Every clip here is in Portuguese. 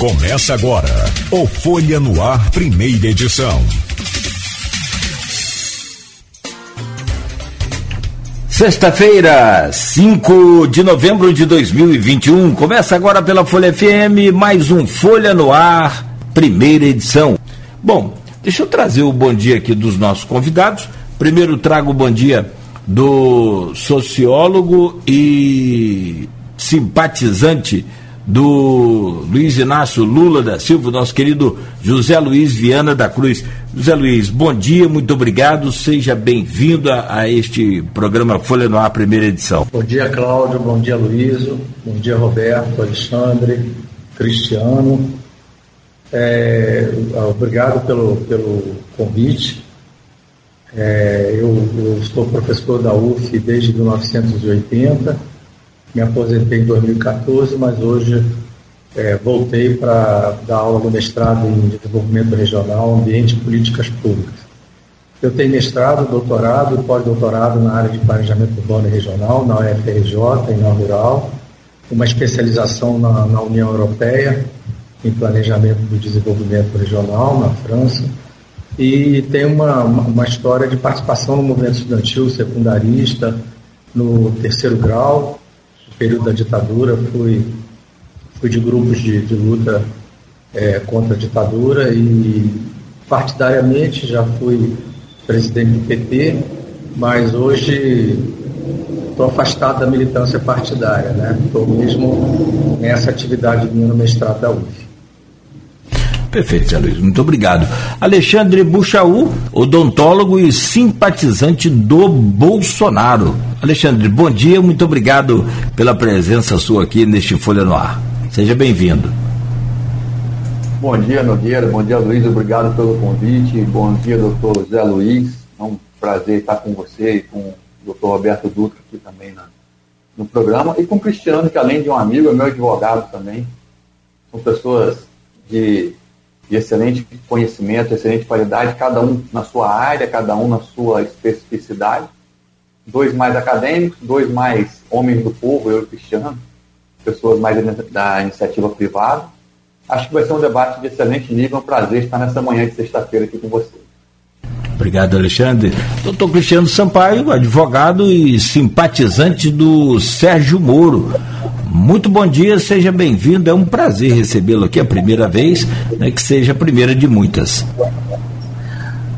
Começa agora o Folha no Ar, primeira edição. Sexta-feira, 5 de novembro de 2021. Começa agora pela Folha FM, mais um Folha no Ar, primeira edição. Bom, deixa eu trazer o bom dia aqui dos nossos convidados. Primeiro trago o bom dia do sociólogo e simpatizante do Luiz Inácio Lula da Silva, nosso querido José Luiz Viana da Cruz. José Luiz, bom dia, muito obrigado, seja bem-vindo a, a, este programa Folha no Ar, primeira edição. Bom dia, Cláudio, bom dia, Luiz, bom dia, Roberto, Alexandre, Cristiano. É, obrigado pelo, pelo convite. É, eu, eu sou professor da UF desde 1980 me aposentei em 2014, mas hoje é, voltei para dar aula no mestrado em desenvolvimento regional, ambiente e políticas públicas. Eu tenho mestrado, doutorado e pós-doutorado na área de planejamento urbano e regional, na UFRJ e na Rural, uma especialização na, na União Europeia em planejamento do desenvolvimento regional, na França, e tenho uma, uma história de participação no movimento estudantil secundarista, no terceiro grau, período da ditadura, fui, fui de grupos de, de luta é, contra a ditadura e partidariamente já fui presidente do PT, mas hoje estou afastado da militância partidária, né? Estou mesmo nessa atividade minha no mestrado da UF. Perfeito, Zé Luiz, muito obrigado. Alexandre Buchaú, odontólogo e simpatizante do Bolsonaro. Alexandre, bom dia, muito obrigado pela presença sua aqui neste Folha no Ar. Seja bem-vindo. Bom dia, Nogueira, bom dia, Luiz, obrigado pelo convite. Bom dia, doutor Zé Luiz. É um prazer estar com você e com o doutor Roberto Dutra aqui também na, no programa. E com o Cristiano, que além de um amigo, é meu advogado também. São pessoas de de excelente conhecimento, excelente qualidade, cada um na sua área, cada um na sua especificidade. Dois mais acadêmicos, dois mais homens do povo, eu e Cristiano, pessoas mais da iniciativa privada. Acho que vai ser um debate de excelente nível, é um prazer estar nessa manhã de sexta-feira aqui com você. Obrigado, Alexandre. Doutor Cristiano Sampaio, advogado e simpatizante do Sérgio Moro. Muito bom dia, seja bem-vindo. É um prazer recebê-lo aqui a primeira vez, né, que seja a primeira de muitas.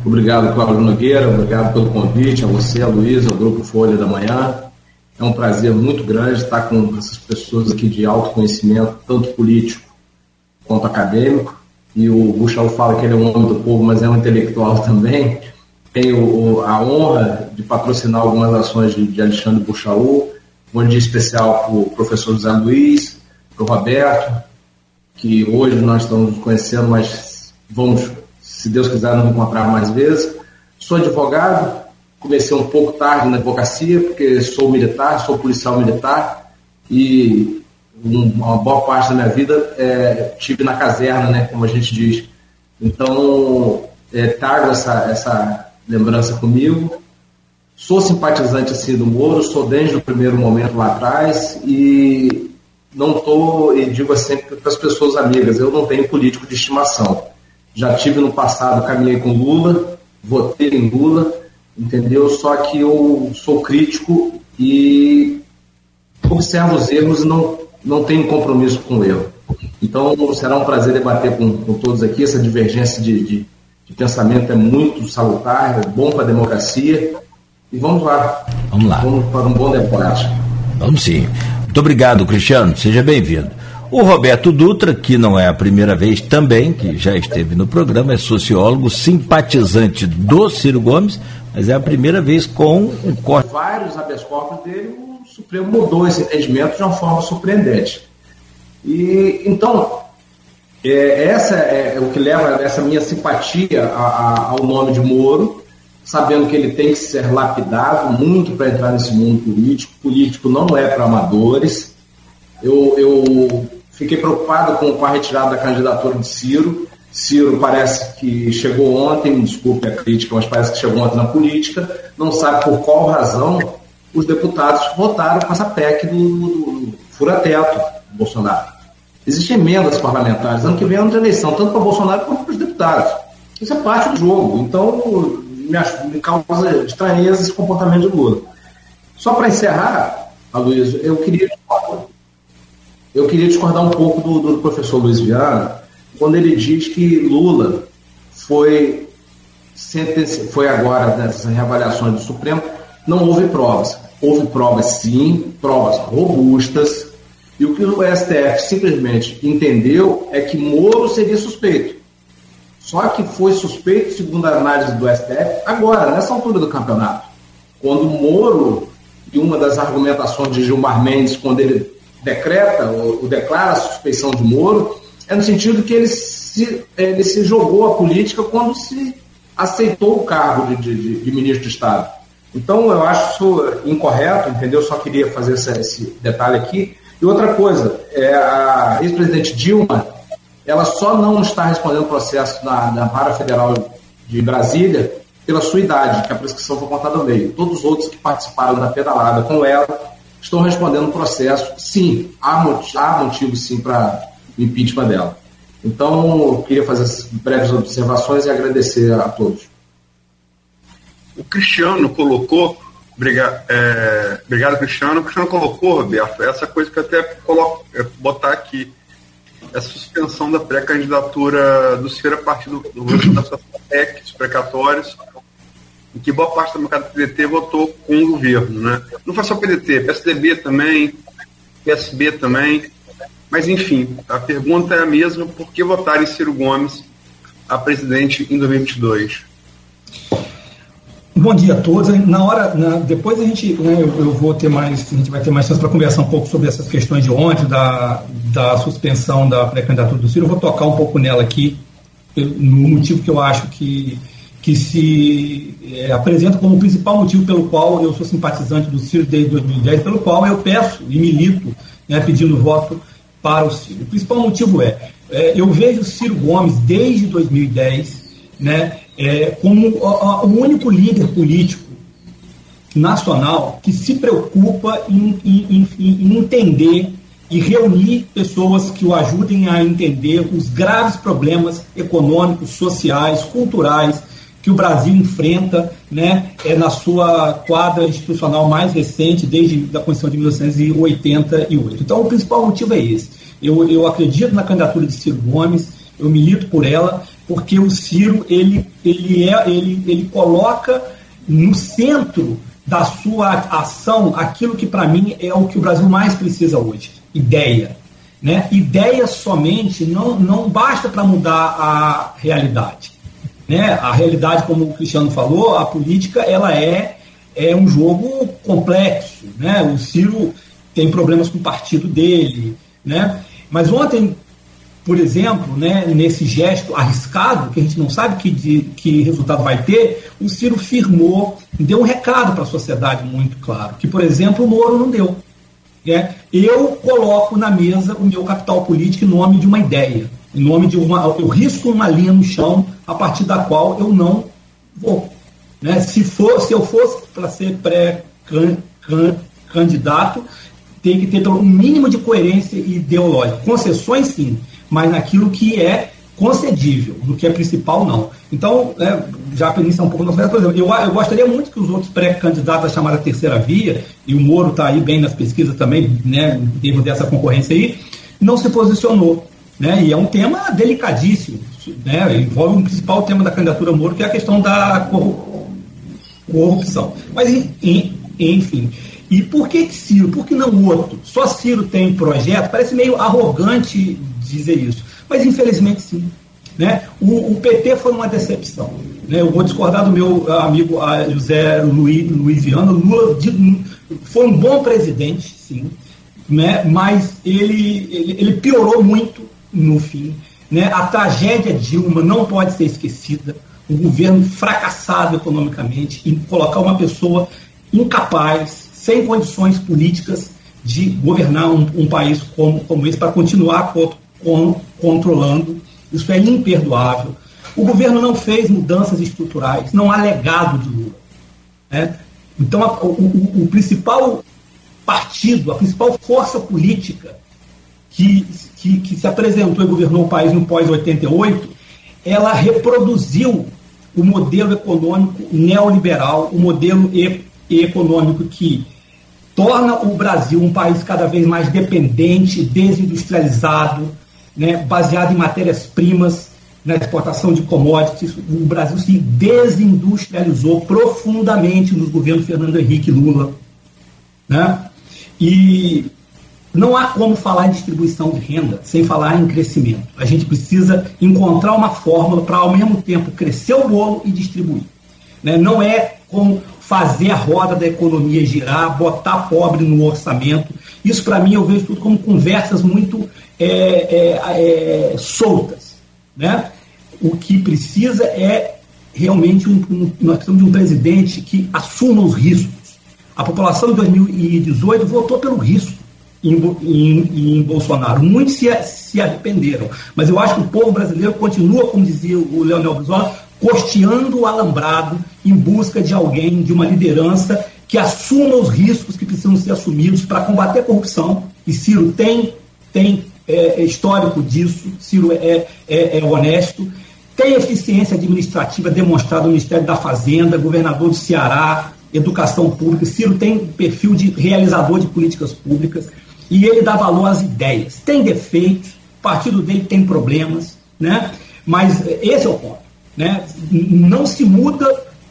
Obrigado, Cláudio Nogueira, obrigado pelo convite, a você, a Luísa, ao Grupo Folha da Manhã. É um prazer muito grande estar com essas pessoas aqui de alto conhecimento, tanto político quanto acadêmico. E o Buchal fala que ele é um homem do povo, mas é um intelectual também. Tenho a honra de patrocinar algumas ações de Alexandre Buchaú, Bom dia especial para o professor José Luiz, para o Roberto, que hoje nós estamos nos conhecendo, mas vamos, se Deus quiser, nos encontrar mais vezes. Sou advogado, comecei um pouco tarde na advocacia, porque sou militar, sou policial militar, e uma boa parte da minha vida é, tive na caserna, né, como a gente diz. Então, é, trago essa, essa lembrança comigo Sou simpatizante assim do Moro, sou desde o primeiro momento lá atrás e não estou, e digo sempre para as pessoas amigas, eu não tenho político de estimação. Já tive no passado, caminhei com Lula, votei em Lula, entendeu? Só que eu sou crítico e observo os erros e não, não tenho compromisso com o erro. Então será um prazer debater com, com todos aqui. Essa divergência de, de, de pensamento é muito salutar, é bom para a democracia e vamos lá. Vamos lá. Vamos para um bom debate. Vamos sim. Muito obrigado, Cristiano. Seja bem-vindo. O Roberto Dutra, que não é a primeira vez também, que já esteve no programa, é sociólogo, simpatizante do Ciro Gomes, mas é a primeira vez com um corte. Vários habeas corpus dele, o Supremo mudou esse entendimento de uma forma surpreendente. E então, é, essa é o que leva essa minha simpatia a, a, ao nome de Moro, sabendo que ele tem que ser lapidado muito para entrar nesse mundo político. Político não é para amadores. Eu, eu fiquei preocupado com, a retirada da candidatura de Ciro. Ciro parece que chegou ontem, desculpe a crítica, mas parece que chegou ontem na política, não sabe por qual razão os deputados votaram com essa PEC do, do, do fura-teto Bolsonaro. Existem emendas parlamentares. Ano que vem é ano de eleição, tanto para Bolsonaro quanto para os deputados. Isso é parte do jogo. Então, me, me causa estranheza esse comportamento de Lula. Só para encerrar, Aloysio, eu queria eu queria discordar um pouco do, do professor Luiz Viana, quando ele diz que Lula foi, foi agora nessas reavaliações do Supremo, não houve provas. Houve provas sim, provas robustas, e o que o STF simplesmente entendeu é que Moro seria suspeito. Só que foi suspeito, segundo a análise do STF, agora, nessa altura do campeonato. Quando Moro, e uma das argumentações de Gilmar Mendes, quando ele decreta ou, declara a suspeição de Moro, é no sentido que ele se, ele se jogou a política quando se aceitou o cargo de, de, de ministro de Estado. Então, eu acho isso incorreto, entendeu? Só queria fazer esse, esse detalhe aqui. E outra coisa, é a ex-presidente Dilma, ela só não está respondendo o processo na, na Vara Federal de Brasília pela sua idade, que a prescrição foi contada ao meio. Todos os outros que participaram da pedalada com ela estão respondendo o processo. Sim, há motivo, há motivo sim para o impeachment dela. Então, eu queria fazer essas breves observações e agradecer a todos. O Cristiano colocou, obrigado, é, obrigado Cristiano, o Cristiano colocou, Roberto, essa coisa que eu até coloco, botar aqui, a suspensão da pré-candidatura do Ciro a partir do, do da PEC, dos precatórios, em que boa parte da bancada do PDT votou com o governo. Né? Não foi só o PDT, PSDB também, PSB também. Mas, enfim, a pergunta é a mesma: por que votar em Ciro Gomes a presidente em 2022? Bom dia a todos. Na hora, na, depois a gente, né, eu, eu, vou ter mais, a gente vai ter mais chance para conversar um pouco sobre essas questões de ontem, da, da suspensão da pré-candidatura do Ciro. Eu vou tocar um pouco nela aqui, no motivo que eu acho que que se é, apresenta como o principal motivo pelo qual eu sou simpatizante do Ciro desde 2010, pelo qual eu peço e milito né, pedindo voto para o Ciro. O principal motivo é, é eu vejo o Ciro Gomes desde 2010 né, é, como o, único líder político nacional que se preocupa em, em, em, em entender e reunir pessoas que o ajudem a entender os graves problemas econômicos, sociais, culturais que o Brasil enfrenta né, é, na sua quadra institucional mais recente, desde a Constituição de 1988. Então, o principal motivo é esse. Eu, eu acredito na candidatura de Ciro Gomes, eu milito por ela, porque o Ciro ele, ele, é, ele, ele coloca no centro da sua ação aquilo que, para mim, é o que o Brasil mais precisa hoje: ideia. Né? Ideia somente não, não basta para mudar a realidade. Né? A realidade, como o Cristiano falou, a política ela é, é um jogo complexo. Né? O Ciro tem problemas com o partido dele. Né? Mas ontem, por exemplo, né, nesse gesto arriscado, que a gente não sabe que, de, que resultado vai ter, o Ciro firmou, deu um recado para a sociedade muito claro, que, por exemplo, o Moro não deu. Né? Eu coloco na mesa o meu capital político em nome de uma ideia em nome de uma. Eu risco uma linha no chão a partir da qual eu não vou. Né? Se, for, se eu fosse para ser pré-candidato, tem que ter um mínimo de coerência ideológica. Concessões, sim, mas naquilo que é concedível, no que é principal, não. Então, né, já para um pouco nosso por exemplo, eu, eu gostaria muito que os outros pré-candidatos da chamada terceira via, e o Moro está aí bem nas pesquisas também, né, dentro dessa concorrência aí, não se posicionou. Né? E é um tema delicadíssimo, né? envolve um principal tema da candidatura Moro, que é a questão da corrupção. Mas, enfim. E por que Ciro? Por que não outro? Só Ciro tem projeto? Parece meio arrogante dizer isso. Mas, infelizmente, sim. Né? O, o PT foi uma decepção. Né? Eu vou discordar do meu amigo José Luiz, Luiz Viana. Lula foi um bom presidente, sim, né? mas ele, ele, ele piorou muito no fim. Né? A tragédia Dilma não pode ser esquecida. O governo fracassado economicamente em colocar uma pessoa incapaz, sem condições políticas de governar um, um país como, como esse, para continuar co com, controlando. Isso é imperdoável. O governo não fez mudanças estruturais, não há legado de Lula. Né? Então, a, o, o, principal partido, a principal força política que, que, que se apresentou e governou o país no pós-88, ela reproduziu o modelo econômico neoliberal, o modelo e, econômico que torna o Brasil um país cada vez mais dependente, desindustrializado, né, baseado em matérias-primas, na exportação de commodities. O Brasil se desindustrializou profundamente nos governos Fernando Henrique e Lula. Né? E não há como falar em distribuição de renda sem falar em crescimento. A gente precisa encontrar uma fórmula para, ao mesmo tempo, crescer o bolo e distribuir. Né? Não é como fazer a roda da economia girar, botar pobre no orçamento. Isso, para mim, eu vejo tudo como conversas muito é, é, é, soltas. Né? O que precisa é realmente um, um, nós precisamos de um presidente que assuma os riscos. A população de 2018 votou pelo risco em, em, em Bolsonaro. Muitos se, se arrependeram, mas eu acho que o povo brasileiro continua, como dizia o Leonel Brizola, costeando o alambrado em busca de alguém, de uma liderança que assuma os riscos que precisam ser assumidos para combater a corrupção. E Ciro tem, tem é, é histórico disso, Ciro é, é, é honesto, tem eficiência administrativa demonstrada no Ministério da Fazenda, governador do Ceará, educação pública. Ciro tem perfil de realizador de políticas públicas e ele dá valor às ideias. Tem defeitos, o partido dele tem problemas, né? mas esse é o ponto. Né? Não se muda,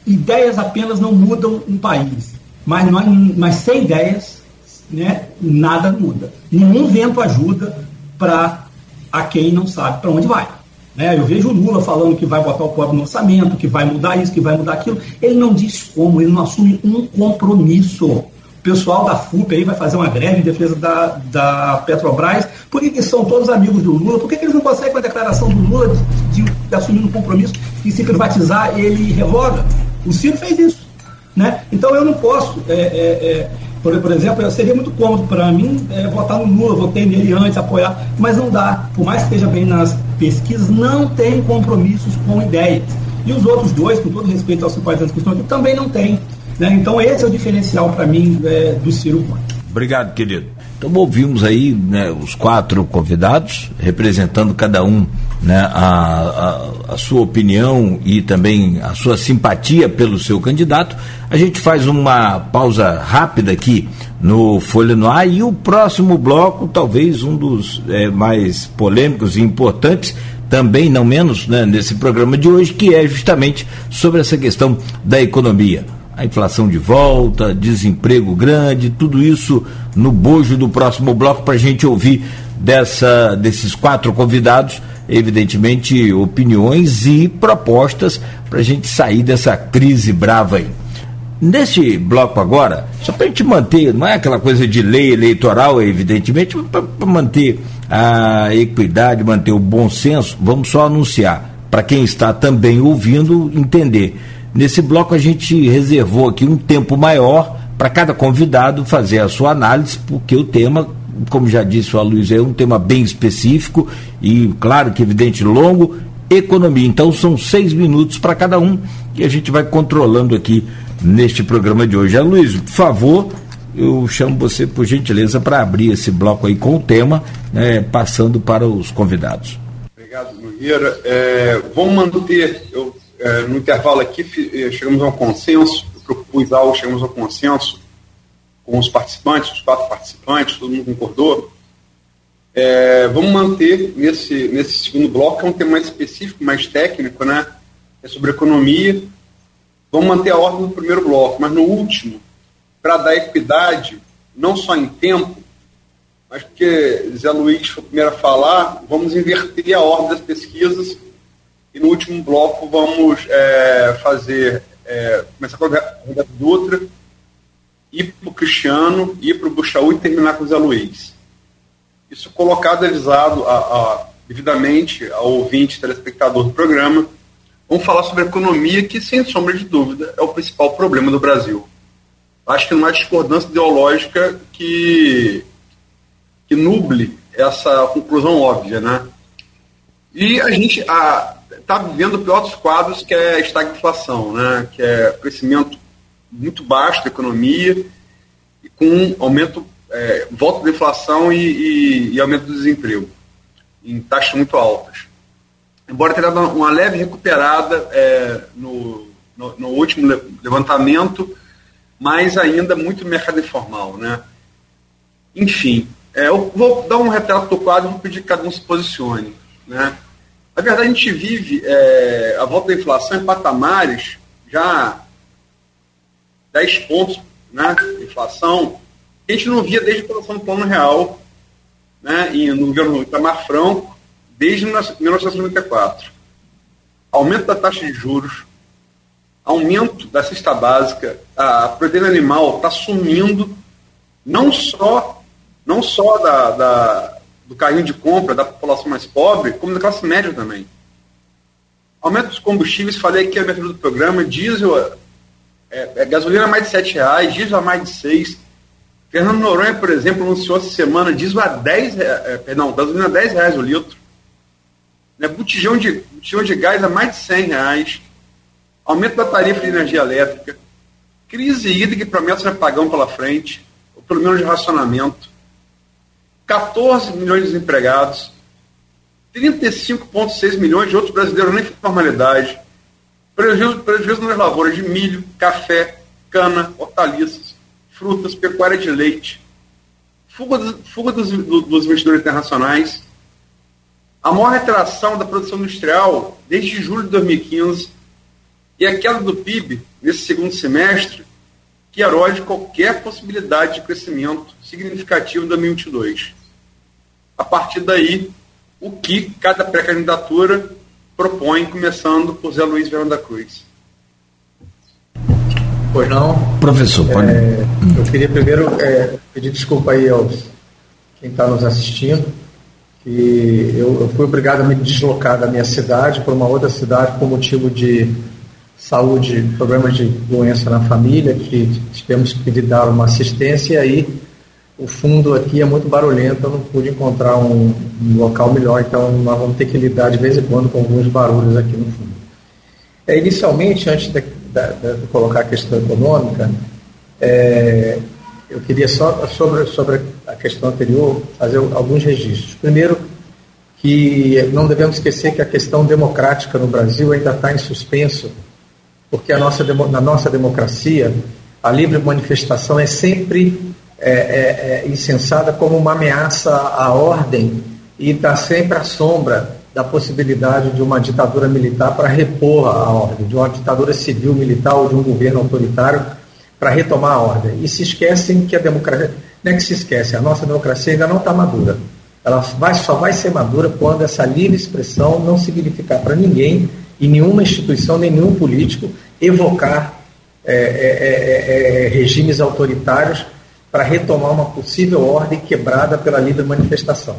ideias apenas não mudam um país, mas, nós, mas sem ideias né, nada muda. Nenhum vento ajuda para a quem não sabe para onde vai. Né? Eu vejo o Lula falando que vai botar o pobre no orçamento, que vai mudar isso, que vai mudar aquilo. Ele não diz como, ele não assume um compromisso pessoal da FUP aí vai fazer uma greve em defesa da, da Petrobras. Por que, que são todos amigos do Lula? Por que, que eles não conseguem a declaração do Lula de, de, de, assumir um compromisso e se privatizar ele revoga? O Ciro fez isso. Né? Então eu não posso. É, é, é, por, por, exemplo, seria muito cômodo para mim é, votar no Lula, votei nele antes, apoiar, mas não dá. Por mais que esteja bem nas pesquisas, não tem compromissos com ideias. E os outros dois, com todo respeito aos simpatizantes que estão aqui, também não têm. Né? Então, esse é o diferencial para mim é, do Ciro Gomes. Obrigado, querido. Então ouvimos aí né, os quatro convidados, representando cada um né, a, a, a, sua opinião e também a sua simpatia pelo seu candidato. A gente faz uma pausa rápida aqui no Folha no Ar e o próximo bloco, talvez um dos é, mais polêmicos e importantes, também não menos né, nesse programa de hoje, que é justamente sobre essa questão da economia a inflação de volta, desemprego grande, tudo isso no bojo do próximo bloco para a gente ouvir dessa, desses quatro convidados, evidentemente, opiniões e propostas para a gente sair dessa crise brava aí. Neste bloco agora, só para a gente manter, não é aquela coisa de lei eleitoral, evidentemente, para manter a equidade, manter o bom senso, vamos só anunciar para quem está também ouvindo entender Nesse bloco a gente reservou aqui um tempo maior para cada convidado fazer a sua análise, porque o tema, como já disse o Aloysio, é um tema bem específico e, claro que evidente, longo, economia. Então são seis minutos para cada um e a gente vai controlando aqui neste programa de hoje. Aloysio, por favor, eu chamo você, por gentileza, para abrir esse bloco aí com o tema, né, passando para os convidados. Obrigado, Nogueira. É, manter, eu no intervalo aqui é, chegamos a um consenso, eu propus algo, chegamos a um consenso com os participantes, os quatro participantes, todo mundo concordou. É, vamos manter nesse, nesse segundo bloco, que é um tema mais específico, mais técnico, né? É sobre economia. Vamos manter a ordem no primeiro bloco, mas no último, para dar equidade, não só em tempo, mas porque Zé Luiz foi o primeiro a falar, vamos inverter a ordem das pesquisas e no último bloco vamos é, fazer, é, começar com o Roberto Dutra, ir para o Cristiano, ir para o Buxaú e terminar com o Zé Luiz. Isso colocado, avisado a, a, devidamente ao ouvinte, telespectador do programa. Vamos falar sobre a economia, que, sem sombra de dúvida, é o principal problema do Brasil. Acho que não há discordância ideológica que, que nuble essa conclusão óbvia, né? E a gente, a, está vivendo o pior dos quadros, que é a estagflação, né? que é crescimento muito baixo da economia e com um aumento é, volta da inflação e, e, e, aumento do desemprego, em taxas muito altas. Embora tenha dado uma leve recuperada é, no, no, no, último levantamento, mas ainda muito mercado informal. Né? Enfim, é, eu vou dar um retrato do quadro e vou pedir que cada um se posicione. Né? Na verdade, a gente vive é, a volta da inflação em patamares já 10 pontos né, inflação, que a gente não via desde a aprovação do Plano Real, né, e no governo Itamar Franco, desde 1994. Aumento da taxa de juros, aumento da cesta básica, a proteína animal está sumindo, não só, não só da, da, do carrinho de compra da população mais pobre, como da classe média também. Aumento dos combustíveis, falei aqui na abertura do programa, diesel, é, é, gasolina a mais de 7 reais, diesel a mais de 6. Fernando Noronha, por exemplo, anunciou essa semana diesel a 10 é, perdão, gasolina a 10 reais o litro. Né, botijão, de, botijão de gás a mais de 100 reais. Aumento da tarifa de energia elétrica. Crise hídrica e promessa de apagão pela frente, pelo menos de racionamento 14 milhões de desempregados, 35,6 milhões de outros brasileiros nem formalidade, prejuízo, prejuízo nas lavouras de milho, café, cana, hortaliças, frutas, pecuária de leite, fuga, fuga dos, dos investidores internacionais, a maior retração da produção industrial desde julho de 2015 e a queda do PIB nesse segundo semestre que erode qualquer possibilidade de crescimento significativo em 2022 a partir daí, o que cada pré-candidatura propõe, começando por Zé Luiz Verão da Cruz. Pois não. Professor, pode. É, eu queria primeiro é, pedir desculpa aí aos quem está nos assistindo, que eu, eu, fui obrigado a me deslocar da minha cidade para uma outra cidade por motivo de saúde, problemas de doença na família, que tivemos que dar uma assistência e aí o fundo aqui é muito barulhento, eu não pude encontrar um, um, local melhor, então nós vamos ter que lidar de vez em quando com alguns barulhos aqui no fundo. É, inicialmente, antes de, de, de colocar a questão econômica, é, eu queria só, sobre, sobre a questão anterior, fazer alguns registros. Primeiro, que não devemos esquecer que a questão democrática no Brasil ainda está em suspenso, porque a nossa, na nossa democracia, a livre manifestação é sempre é, é, é, insensada como uma ameaça à ordem e está sempre à sombra da possibilidade de uma ditadura militar para repor a ordem, de uma ditadura civil militar ou de um governo autoritário para retomar a ordem. E se esquecem que a democracia, não é que se esquece, a nossa democracia ainda não está madura. Ela vai, só vai ser madura quando essa livre expressão não significar para ninguém, e nenhuma instituição, nem nenhum político, evocar é, é, é, regimes autoritários para retomar uma possível ordem quebrada pela livre manifestação.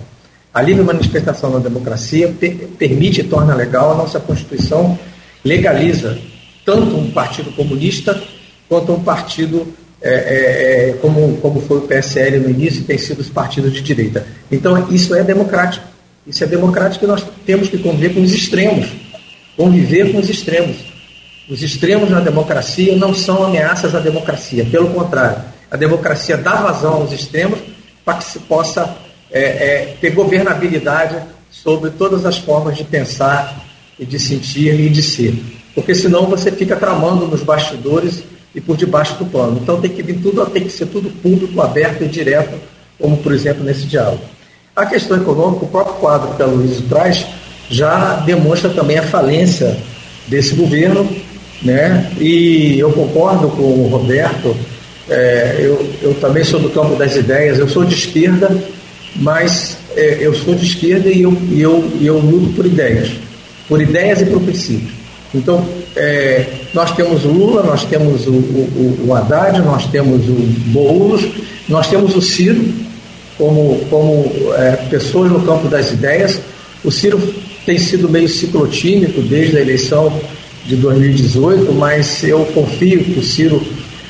A livre manifestação na democracia permite e torna legal a nossa Constituição, legaliza tanto um partido comunista quanto um partido é, é, é como, como foi o PSL no início, tem sido os partidos de direita. Então, isso é democrático. Isso é democrático e nós temos que conviver com os extremos. Conviver com os extremos. Os extremos na democracia não são ameaças à democracia, pelo contrário a democracia dá vazão aos extremos para que se possa é, é, ter governabilidade sobre todas as formas de pensar e de sentir e de ser. Porque senão você fica tramando nos bastidores e por debaixo do plano. Então tem que vir tudo, tem que ser tudo público, aberto e direto, como por exemplo nesse diálogo. A questão econômica, o próprio quadro que a Luísa traz, já demonstra também a falência desse governo, né? E eu concordo com o Roberto é, eu, eu também sou do campo das ideias, eu sou de esquerda, mas é, eu sou de esquerda e eu, e eu, e eu luto por ideias, por ideias e por princípios. Então, é, nós temos o Lula, nós temos o, o, o Haddad, nós temos o Boulos, nós temos o Ciro como, como é, pessoas no campo das ideias. O Ciro tem sido meio ciclotímico desde a eleição de 2018, mas eu confio que o Ciro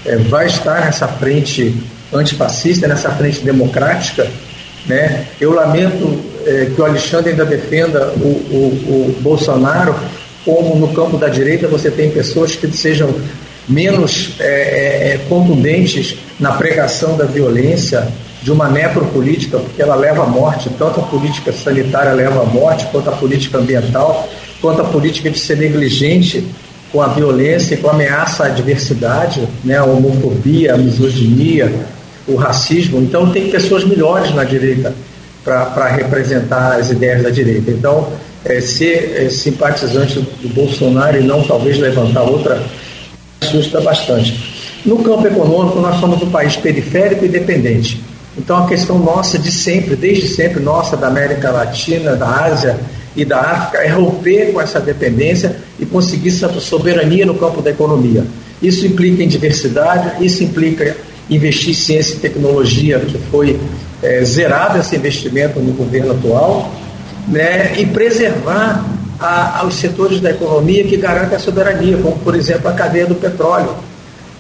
é, vai estar nessa frente antifascista, nessa frente democrática. Né? Eu lamento é, que o Alexandre ainda defenda o, o, o Bolsonaro, como no campo da direita você tem pessoas que sejam menos é, é, é, contundentes na pregação da violência de uma necropolítica, porque ela leva à morte, tanto a política sanitária leva à morte, quanto a política ambiental, quanto a política de ser negligente com a violência e com a ameaça à diversidade, né, a homofobia, a misoginia, o racismo. Então, tem pessoas melhores na direita para representar as ideias da direita. Então, é, ser é, simpatizante do Bolsonaro e não talvez levantar outra assusta bastante. No campo econômico, nós somos um país periférico e dependente. Então, a questão nossa de sempre, desde sempre, nossa, da América Latina, da Ásia e da África, é romper com essa dependência e conseguir soberania no campo da economia. Isso implica em diversidade, isso implica investir em ciência e tecnologia, que foi é, zerado esse investimento no governo atual, né, e preservar a, aos setores da economia que garantem a soberania, como, por exemplo, a cadeia do petróleo.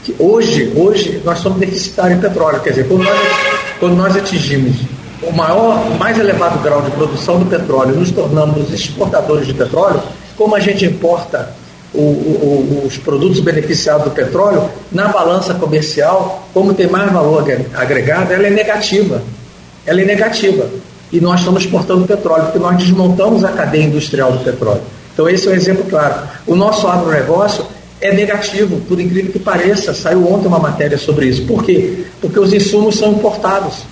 Que hoje, hoje nós somos deficitários em petróleo, quer dizer, quando nós, quando nós atingimos o maior, mais elevado grau de produção do petróleo, nos tornamos exportadores de petróleo, como a gente importa o, o, os produtos beneficiados do petróleo, na balança comercial, como tem mais valor agregado, ela é negativa. Ela é negativa. E nós estamos exportando petróleo, porque nós desmontamos a cadeia industrial do petróleo. Então, esse é um exemplo claro. O nosso agronegócio é negativo, por incrível que pareça. Saiu ontem uma matéria sobre isso. Por quê? Porque os insumos são importados.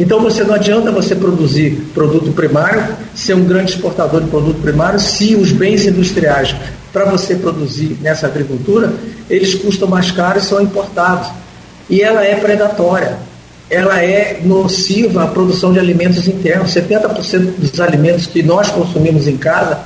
Então você não adianta você produzir produto primário, ser um grande exportador de produto primário, se os bens industriais para você produzir nessa agricultura, eles custam mais caro e são importados. E ela é predatória, ela é nociva à produção de alimentos internos. 70% dos alimentos que nós consumimos em casa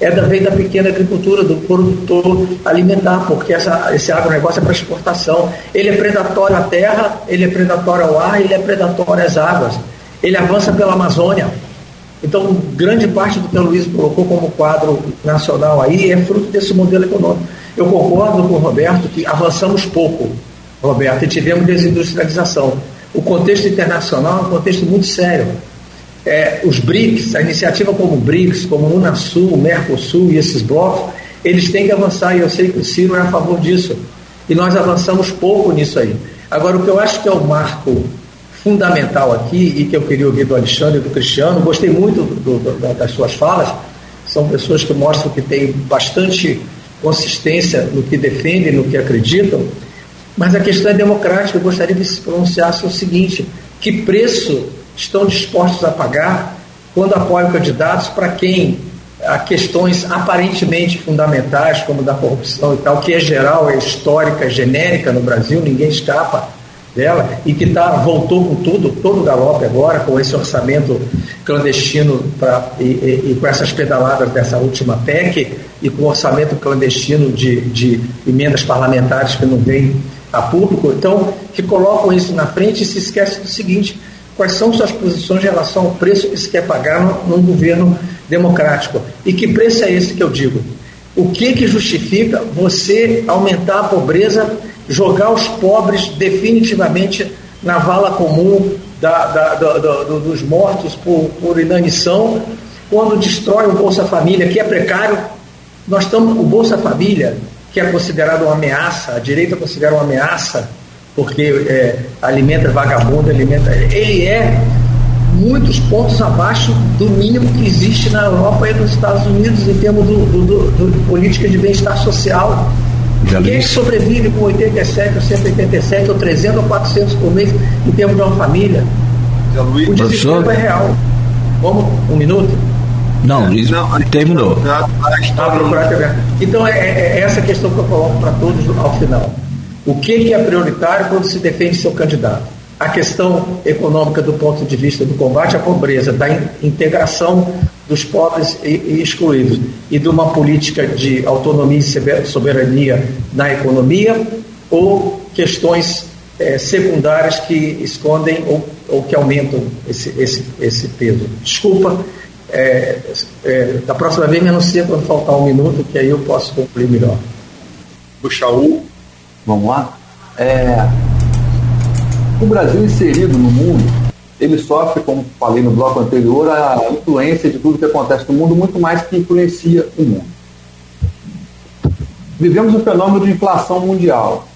é da, vem da pequena agricultura, do produtor alimentar, porque essa, esse agronegócio é para exportação. Ele é predatório à terra, ele é predatório ao ar, ele é predatório às águas. Ele avança pela Amazônia. Então, grande parte do que o Luiz colocou como quadro nacional aí é fruto desse modelo econômico. Eu concordo com o Roberto que avançamos pouco, Roberto, e tivemos desindustrialização. O contexto internacional é um contexto muito sério. É, os BRICS, a iniciativa como BRICS, como Unasul, Mercosul e esses blocos, eles têm que avançar, e eu sei que o Ciro é a favor disso. E nós avançamos pouco nisso aí. Agora, o que eu acho que é o marco fundamental aqui e que eu queria ouvir do Alexandre e do Cristiano. Gostei muito do, do, das suas falas. São pessoas que mostram que têm bastante consistência no que defendem, no que acreditam. Mas a questão é democrática. Eu gostaria de se pronunciasse o seguinte: que preço estão dispostos a pagar quando apoiam candidatos para quem há questões aparentemente fundamentais, como da corrupção e tal, que é geral, é histórica, é genérica no Brasil, ninguém escapa dela e que tá, voltou com tudo, todo o galope agora, com esse orçamento clandestino pra, e, e, e, com essas pedaladas dessa última PEC e com orçamento clandestino de, de emendas parlamentares que não vêm a público, então, que colocam isso na frente e se esquecem do seguinte, quais são suas posições em relação ao preço que se quer pagar num, governo democrático. E que preço é esse que eu digo? O que, que justifica você aumentar a pobreza jogar os pobres definitivamente na vala comum da, da, da, dos mortos por, por inanição, quando destrói o Bolsa Família, que é precário. Nós estamos, o Bolsa Família, que é considerado uma ameaça, a direita considera uma ameaça, porque é, alimenta vagabundo, alimenta. Ele é muitos pontos abaixo do mínimo que existe na Europa e nos Estados Unidos em termos do, do, do, do política de bem-estar social. Já Quem sobrevive com 87 ou 187 ou 300 ou 400 por mês em termos de uma família? O desespero é real. Vamos? Um minuto? Não, isso não, terminou. Ah, então é, é, é, essa questão que eu coloco para todos ao final. O que é prioritário quando se defende seu candidato? A questão econômica do ponto de vista do combate à pobreza, da integração dos pobres e, excluídos e de uma política de autonomia e soberania na economia ou questões é, secundárias que escondem ou, ou que aumentam esse, esse, esse peso. Desculpa, é, é, da próxima vez me anuncia quando faltar um minuto, que aí eu posso concluir melhor. Puxa o. Vamos lá? É, o Brasil inserido no mundo ele sofre, como falei no bloco anterior, a influência de tudo que acontece no mundo muito mais que influencia o mundo. Vivemos um fenômeno de inflação mundial.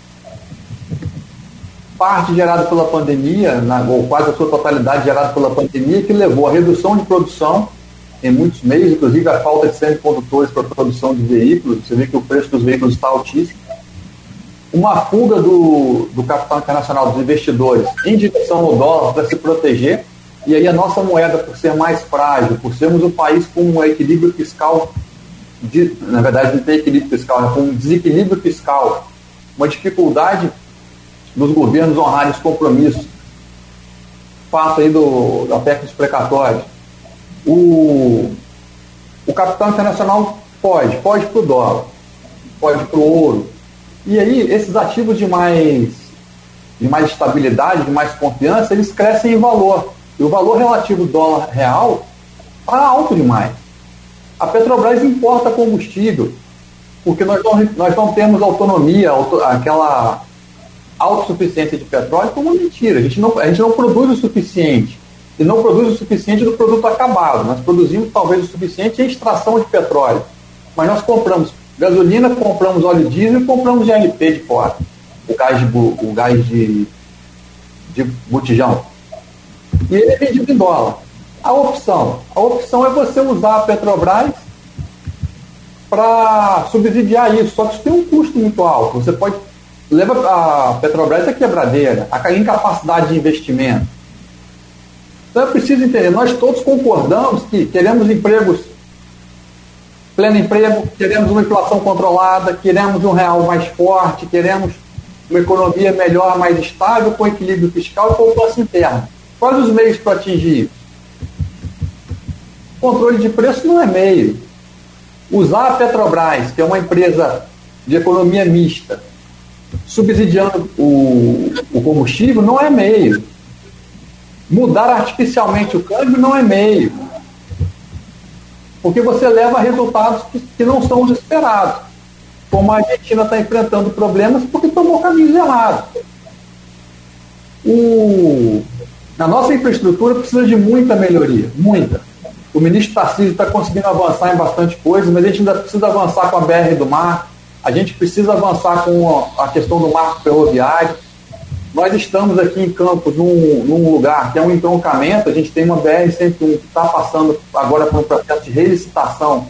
parte gerado pela pandemia, na, ou quase a sua totalidade gerado pela pandemia, que levou à redução de produção em muitos meios, inclusive a falta de semicondutores para a produção de veículos. Você vê que o preço dos veículos está altíssimo. Uma fuga do, do capital internacional, dos investidores, em direção ao dólar para se proteger. E aí a nossa moeda, por ser mais frágil, por sermos um país com um equilíbrio fiscal, de, na verdade não tem equilíbrio fiscal, né, com um desequilíbrio fiscal, uma dificuldade dos governos honrarem os compromissos. Fato aí do, da PEC dos precatórios. O, o capital internacional pode, pode para o dólar, pode para o ouro. E aí, esses ativos de mais, de mais estabilidade, de mais confiança, eles crescem em valor. E o valor relativo do dólar real está alto demais. A Petrobras importa combustível, porque nós não, nós não temos autonomia, aquela autossuficiência de petróleo como mentira. A gente, não, a gente não produz o suficiente. E não produz o suficiente do produto acabado. Nós produzimos talvez o suficiente em extração de petróleo. Mas nós compramos gasolina, compramos óleo diesel e compramos GLP de fora. O gás de, o gás de, de botijão. E ele é vendido em dólar. A opção. A opção é você usar a Petrobras para subsidiar isso. Só que isso tem um custo muito alto. Você pode leva a Petrobras a quebradeira, a incapacidade de investimento. Então é preciso entender, nós todos concordamos que queremos empregos, pleno emprego, queremos uma inflação controlada, queremos um real mais forte, queremos uma economia melhor, mais estável, com equilíbrio fiscal e poupança interna. Quais os meios para atingir isso? Controle de preço não é meio. Usar a Petrobras, que é uma empresa de economia mista, subsidiando o, o combustível não é meio. Mudar artificialmente o câmbio não é meio. Porque você leva resultados que, que não são os esperados. Como a Argentina está enfrentando problemas porque tomou caminhos errados. O, a nossa infraestrutura precisa de muita melhoria, muita. O ministro Tarcísio está conseguindo avançar em bastante coisa, mas a gente ainda precisa avançar com a BR do Mar, a gente precisa avançar com a questão do marco ferroviário. Nós estamos aqui em Campos, num, num lugar que é um entroncamento, a gente tem uma BR-101 que está passando agora por um processo de relicitação,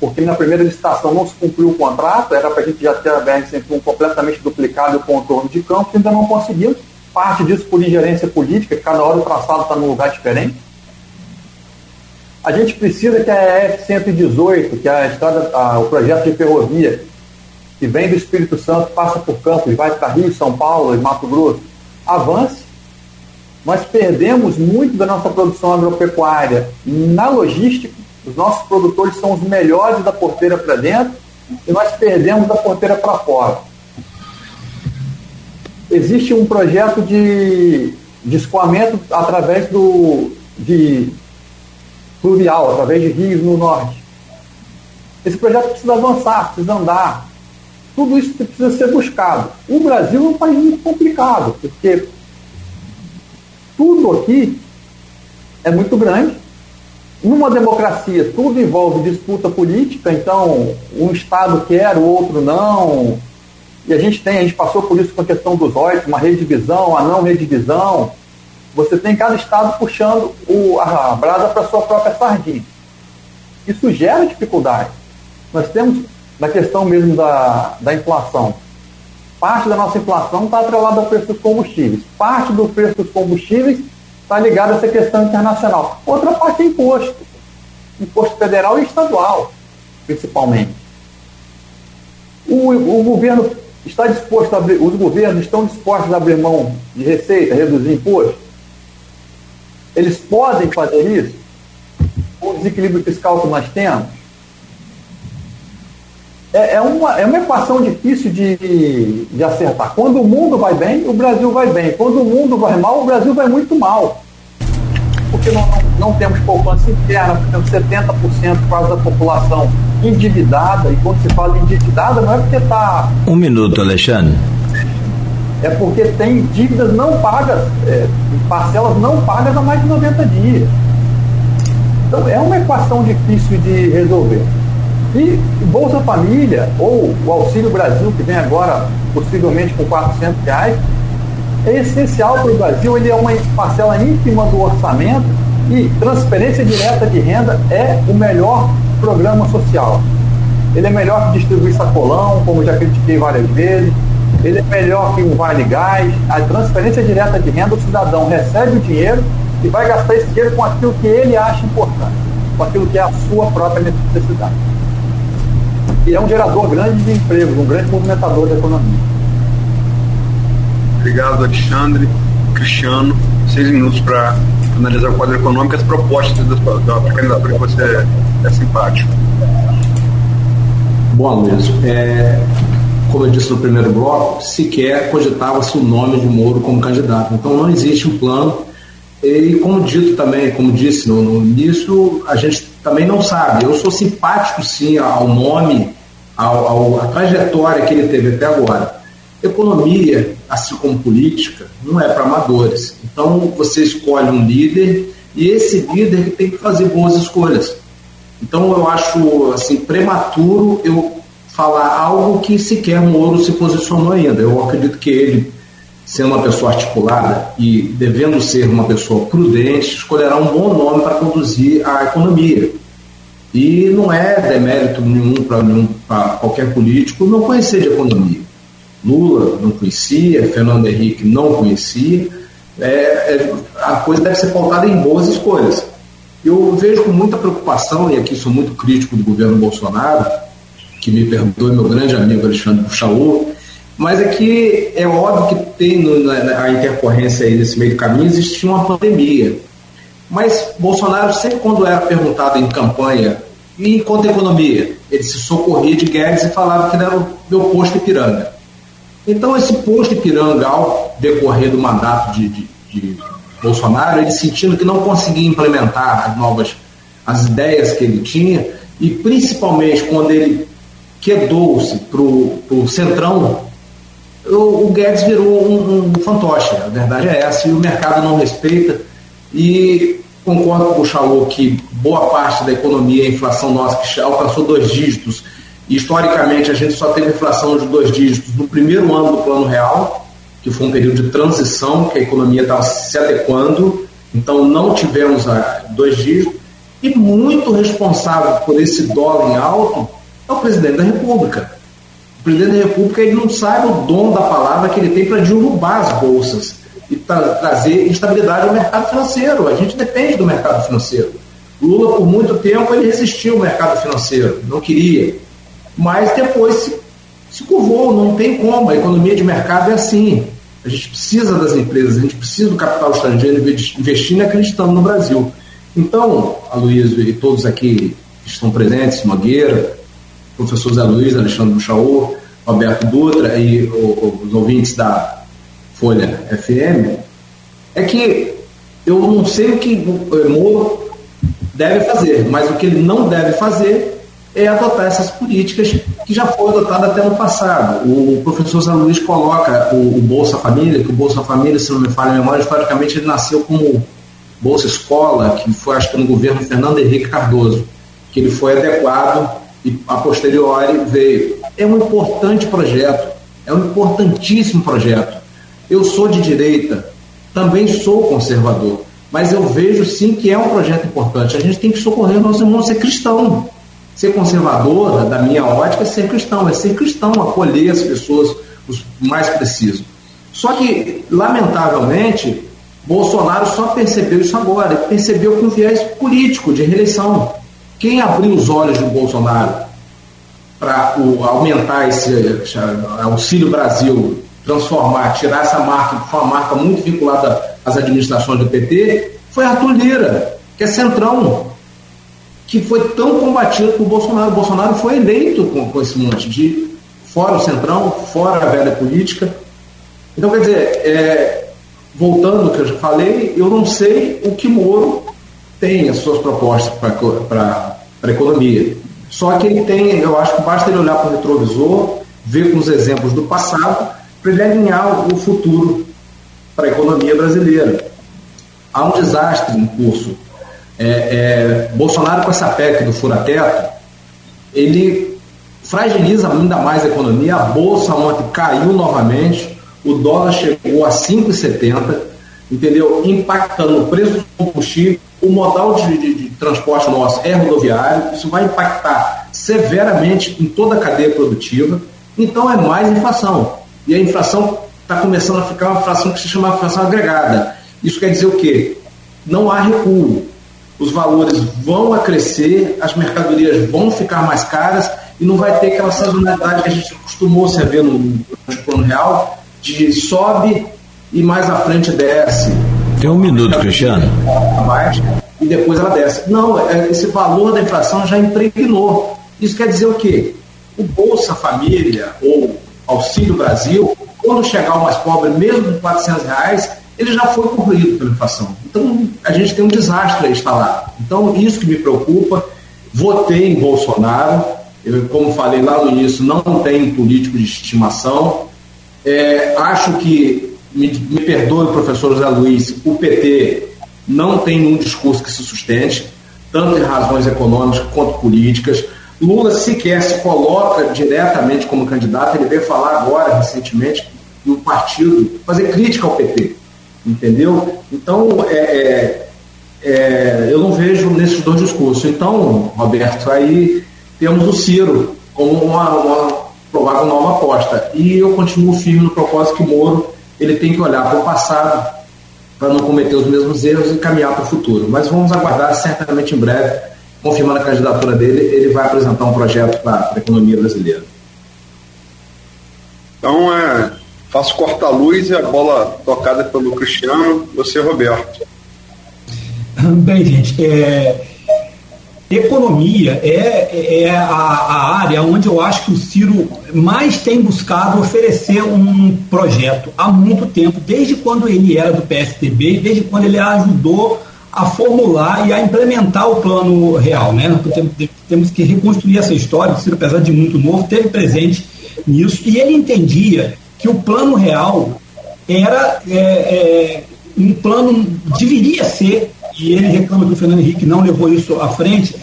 porque na primeira licitação não se cumpriu o contrato, era para a gente já ter a BR-101 completamente duplicada e o contorno de Campos, ainda não conseguimos, parte disso por ingerência política, que cada hora o traçado está num lugar diferente. A gente precisa que a EF-118, que é a estrada, a, o projeto de ferrovia, que vem do Espírito Santo, passa por Campos, vai para Rio, São Paulo e Mato Grosso, avance. Nós perdemos muito da nossa produção agropecuária na logística, os nossos produtores são os melhores da porteira para dentro e nós perdemos da porteira para fora. Existe um projeto de, de escoamento através do, de fluvial, através de rios no norte. Esse projeto precisa avançar, precisa andar. Tudo isso precisa ser buscado. O Brasil é um país muito complicado, porque tudo aqui é muito grande. Numa democracia, tudo envolve disputa política, então um Estado quer, o outro não. E a gente tem, a gente passou por isso com a questão dos óitos, uma redivisão, a não redivisão você tem cada estado puxando o, a brasa para sua própria sardinha. Isso gera dificuldade. Nós temos, na questão mesmo da, da inflação, parte da nossa inflação está atrelada ao preço dos combustíveis. Parte do preço dos combustíveis está ligada a essa questão internacional. Outra parte é imposto. Imposto federal e estadual, principalmente. O, o governo está disposto a abrir, os governos estão dispostos a abrir mão de receita, reduzir imposto? Eles podem fazer isso? Com o desequilíbrio fiscal que nós temos? É, é, uma, é uma equação difícil de, de acertar. Quando o mundo vai bem, o Brasil vai bem. Quando o mundo vai mal, o Brasil vai muito mal. Porque não, não, não temos poupança interna, temos 70% quase da população endividada. E quando se fala endividada, não é porque está. Um minuto, Alexandre é porque tem dívidas não pagas, é, parcelas não pagas há mais de 90 dias. Então é uma equação difícil de resolver. E Bolsa Família, ou o Auxílio Brasil, que vem agora possivelmente com 400 reais, é essencial para o Brasil, ele é uma parcela ínfima do orçamento e transferência direta de renda é o melhor programa social. Ele é melhor que distribuir sacolão, como já critiquei várias vezes. Ele é melhor que um vale gás. A transferência direta de renda, o cidadão recebe o dinheiro e vai gastar esse dinheiro com aquilo que ele acha importante, com aquilo que é a sua própria necessidade. E é um gerador grande de empregos, um grande movimentador da economia. Obrigado, Alexandre. Cristiano, seis minutos para analisar o quadro econômico e as propostas da, da candidatura que você é simpático. Bom, Luiz, é, como eu disse no primeiro bloco, sequer cogitava-se o nome de Moro como candidato. Então não existe um plano. E como dito também, como disse no, no início, a gente também não sabe. Eu sou simpático sim ao nome, ao, ao, à trajetória que ele teve até agora. Economia, assim como política, não é para amadores. Então você escolhe um líder e esse líder tem que fazer boas escolhas. Então eu acho assim prematuro eu falar algo que sequer Moro se posicionou ainda. Eu acredito que ele, sendo uma pessoa articulada e devendo ser uma pessoa prudente, escolherá um bom nome para conduzir a economia. E não é demérito nenhum para qualquer político não conhecer de economia. Lula não conhecia, Fernando Henrique não conhecia. É, é, a coisa deve ser pautada em boas escolhas. Eu vejo com muita preocupação, e aqui sou muito crítico do governo Bolsonaro, que me perdoe meu grande amigo Alexandre Puxaú, mas é que é óbvio que tem no, na, na, a intercorrência aí nesse meio do caminho, existia uma pandemia. Mas Bolsonaro, sempre quando era perguntado em campanha, e enquanto economia, ele se socorria de Guedes e falava que era o meu posto Ipiranga. Então, esse posto Ipiranga, ao decorrer do mandato de, de, de Bolsonaro, ele sentindo que não conseguia implementar as novas as ideias que ele tinha, e principalmente quando ele quedou-se para o centrão, o, o, Guedes virou um, um, fantoche. A verdade é essa, e o mercado não respeita. E concordo com o Chalou que boa parte da economia, a inflação nossa, que alcançou dois dígitos, historicamente a gente só teve inflação de dois dígitos no primeiro ano do Plano Real, que foi um período de transição, que a economia estava se adequando, então não tivemos a dois dias, e muito responsável por esse dólar em alto é o presidente da República. O presidente da República ele não sabe o dom da palavra que ele tem para derrubar as bolsas e tra trazer instabilidade ao mercado financeiro. A gente depende do mercado financeiro. Lula, por muito tempo, ele resistiu ao mercado financeiro, não queria. Mas depois se se curvou, não tem como. A economia de mercado é assim. A gente precisa das empresas, a gente precisa do capital estrangeiro investindo e acreditando no Brasil. Então, Aloysio e todos aqui que estão presentes, Nogueira, professor Zé Luiz, Alexandre Buchaú, Roberto Dutra e os ouvintes da Folha FM, é que eu não sei o que o Moro deve fazer, mas o que ele não deve fazer é adotar essas políticas que já foram adotadas até no passado. O professor Zé Luiz coloca o, Bolsa Família, que o Bolsa Família, se não me falha a memória, historicamente ele nasceu como Bolsa Escola, que foi acho que no governo Fernando Henrique Cardoso, que ele foi adequado e a posteriori veio. É um importante projeto, é um importantíssimo projeto. Eu sou de direita, também sou conservador, mas eu vejo sim que é um projeto importante. A gente tem que socorrer o nosso irmão ser cristão Ser conservador, da minha ótica, é ser cristão, é ser cristão, acolher as pessoas, os mais precisos. Só que, lamentavelmente, Bolsonaro só percebeu isso agora, percebeu com viés político de reeleição. Quem abriu os olhos do Bolsonaro para aumentar esse Auxílio Brasil, transformar, tirar essa marca, que foi uma marca muito vinculada às administrações do PT, foi Arthur Lira, que é centrão, que foi tão combatido por Bolsonaro. O Bolsonaro foi eleito com, com esse monte de fora o centrão, fora a velha política. Então, quer dizer, é, voltando ao que eu já falei, eu não sei o que Moro tem as suas propostas para a economia. Só que ele tem, eu acho que basta ele olhar para o retrovisor, ver com os exemplos do passado, para ele alinhar o futuro para a economia brasileira. Há um desastre em curso é, é, Bolsonaro com essa PEC do fura-teto, ele fragiliza ainda mais a economia, a bolsa ontem caiu novamente, o dólar chegou a 5,70, entendeu? Impactando o preço do combustível, o modal de, de, de, transporte nosso é rodoviário, isso vai impactar severamente em toda a cadeia produtiva, então é mais inflação. E a inflação está começando a ficar uma inflação que se chama inflação agregada. Isso quer dizer o quê? Não há recuo. Os valores vão a crescer, as mercadorias vão ficar mais caras e não vai ter aquela sazonalidade que a gente acostumou se ver no, no plano real, de sobe e mais à frente desce. Tem um minuto, Cristiano. Abaixo, e depois ela desce. Não, é, esse valor da inflação já impregnou. Isso quer dizer o quê? O Bolsa Família ou Auxílio Brasil, quando chegar o mais pobre, mesmo com 400 reais, ele já foi corrido pela inflação. Então, a gente tem um desastre instalado. Então, isso que me preocupa. Votei em Bolsonaro. Eu, como falei lá no início, não tenho político de estimação. É, acho que, me, me perdoe, professor José Luiz, o PT não tem um discurso que se sustente, tanto em razões econômicas quanto políticas. Lula sequer se coloca diretamente como candidato, ele veio falar agora, recentemente, do partido, fazer crítica ao PT, entendeu? Então, é, é, é, eu não vejo nesses dois discursos. Então, Roberto, aí temos o Ciro como uma, uma provável nova aposta. E eu continuo firme no propósito que Moro ele tem que olhar para o passado para não cometer os mesmos erros e caminhar para o futuro. Mas vamos aguardar, certamente em breve, confirmando a candidatura dele, ele vai apresentar um projeto para a economia brasileira. Então, é, faço corta-luz e a bola tocada pelo Cristiano, você, Roberto. Bem, gente, é, economia é, é a, a, área onde eu acho que o Ciro mais tem buscado oferecer um projeto há muito tempo, desde quando ele era do PSDB, desde quando ele ajudou a formular e a implementar o plano real. Né? Temos que reconstruir essa história, o Ciro, apesar de muito novo, teve presente nisso, e ele entendia que o plano real era é, é, um plano, deveria ser, e ele reclama que o Fernando Henrique não levou isso à frente,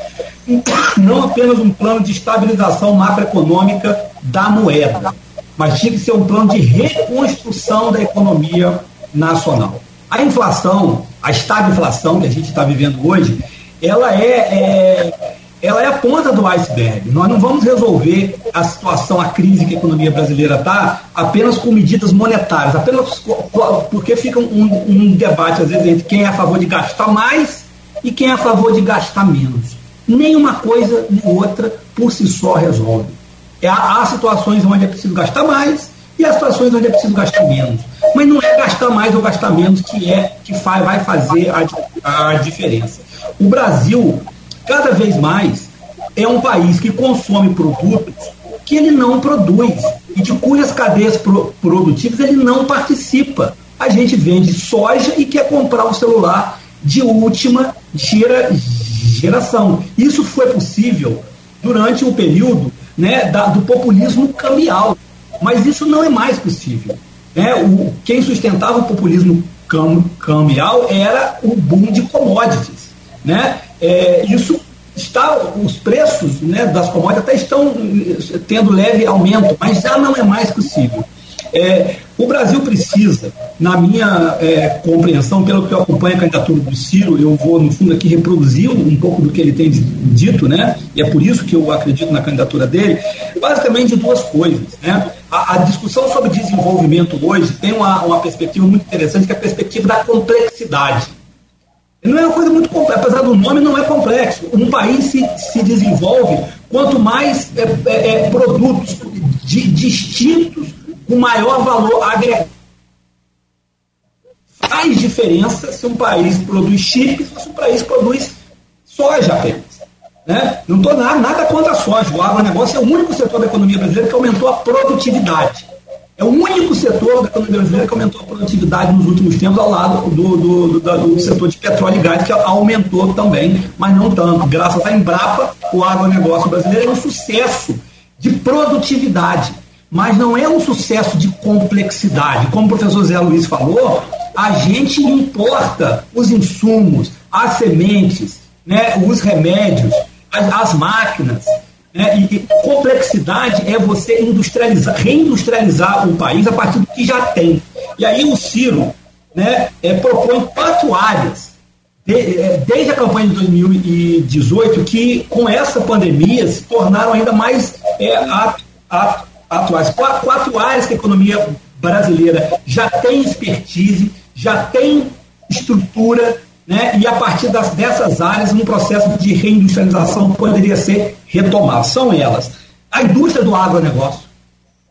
não apenas um plano de estabilização macroeconômica da moeda, mas tinha que ser um plano de reconstrução da economia nacional. A inflação, a estagflação que a gente está vivendo hoje, ela é, é, ela é a ponta do iceberg. Nós não vamos resolver a situação, a crise que a economia brasileira está, apenas com medidas monetárias, apenas porque fica um, um debate, às vezes, entre quem é a favor de gastar mais e quem é a favor de gastar menos. Nenhuma coisa nem outra por si só resolve. É, há situações onde é preciso gastar mais e há situações onde é preciso gastar menos. Mas não é gastar mais ou gastar menos que é que vai fazer a, a diferença. O Brasil, cada vez mais, é um país que consome produtos que ele não produz e de cujas cadeias pro, produtivas ele não participa. A gente vende soja e quer comprar um celular de última gera, geração. Isso foi possível durante o período né, da, do populismo cambial, mas isso não é mais possível. Né? O, quem sustentava o populismo cam, cambial era o boom de commodities. Né? É, isso está, os preços né, das commodities até estão tendo leve aumento, mas já não é mais possível. É, o Brasil precisa, na minha é, compreensão, pelo que eu acompanho a candidatura do Ciro, eu vou, no fundo, aqui reproduzir um pouco do que ele tem dito, né? e é por isso que eu acredito na candidatura dele, basicamente de duas coisas. Né? A, a discussão sobre desenvolvimento hoje tem uma, uma perspectiva muito interessante, que é a perspectiva da complexidade. Não é uma coisa muito complexa, apesar do nome, não é complexo. Um país se, se desenvolve quanto mais é, é, é produtos de, distintos com maior valor agregado. Faz diferença se um país produz chips ou se um país produz soja apenas. Né? Não estou nada, nada contra a soja. O agronegócio é o único setor da economia brasileira que aumentou a produtividade. É o único setor da economia brasileira que aumentou a produtividade nos últimos tempos, ao lado do, do, do, do setor de petróleo e gás, que aumentou também, mas não tanto. Graças à Embrapa, o agronegócio brasileiro é um sucesso de produtividade mas não é um sucesso de complexidade. Como o professor Zé Luiz falou, a gente importa os insumos, as sementes, né, os remédios, as, as máquinas, Né? E, complexidade é você industrializar, reindustrializar um país a partir do que já tem. E aí o Ciro né, é, propõe quatro áreas, de, é, desde a campanha de 2018, que com essa pandemia se tornaram ainda mais é, atuais. Quatro, quatro áreas que a economia brasileira já tem expertise, já tem estrutura, né, e a partir das, dessas áreas, um processo de reindustrialização poderia ser retomado. São elas. A indústria do agronegócio.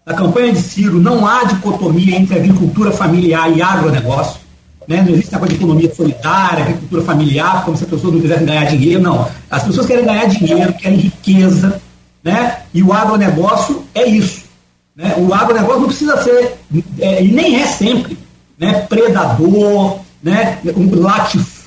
Na campanha de Ciro, não há dicotomia entre agricultura familiar e agronegócio. Né? Não existe negócio de economia solidária, agricultura familiar, como se as pessoas não quisessem ganhar dinheiro. Não. As pessoas querem ganhar dinheiro, querem riqueza. Né? E o agronegócio é isso. Né? O agronegócio não precisa ser, é, e nem é sempre, né? predador, né? um latifúndio.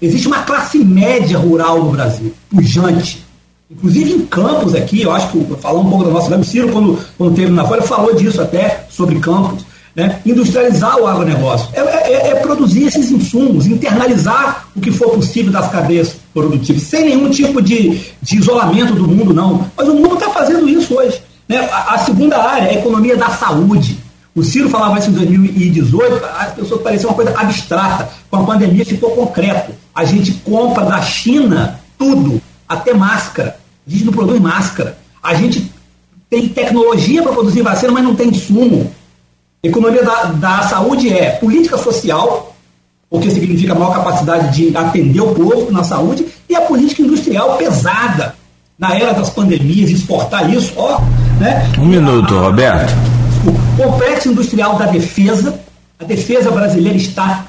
Existe uma classe média rural no Brasil, pujante. Inclusive em campos aqui, eu acho que falar um pouco da nossa. O Ciro, quando, quando teve na Folha, falou disso até, sobre campos. Né? Industrializar o agronegócio é, é, é, produzir esses insumos, internalizar o que for possível das cadeias produtivas, sem nenhum tipo de, de isolamento do mundo, não. Mas o mundo está fazendo isso hoje. Né? A, a, segunda área é a economia da saúde. O Ciro falava isso em 2018, as pessoas pareciam uma coisa abstrata. Com a pandemia ficou concreto. A gente compra da China tudo, até máscara. A gente não produz máscara. A gente tem tecnologia para produzir vacina, mas não tem insumo. Economia da, da saúde é política social, o que significa maior capacidade de atender o povo na saúde, e a política industrial pesada. Na era das pandemias, exportar isso, ó. Né? Um minuto, Roberto. O complexo industrial da defesa, a defesa brasileira está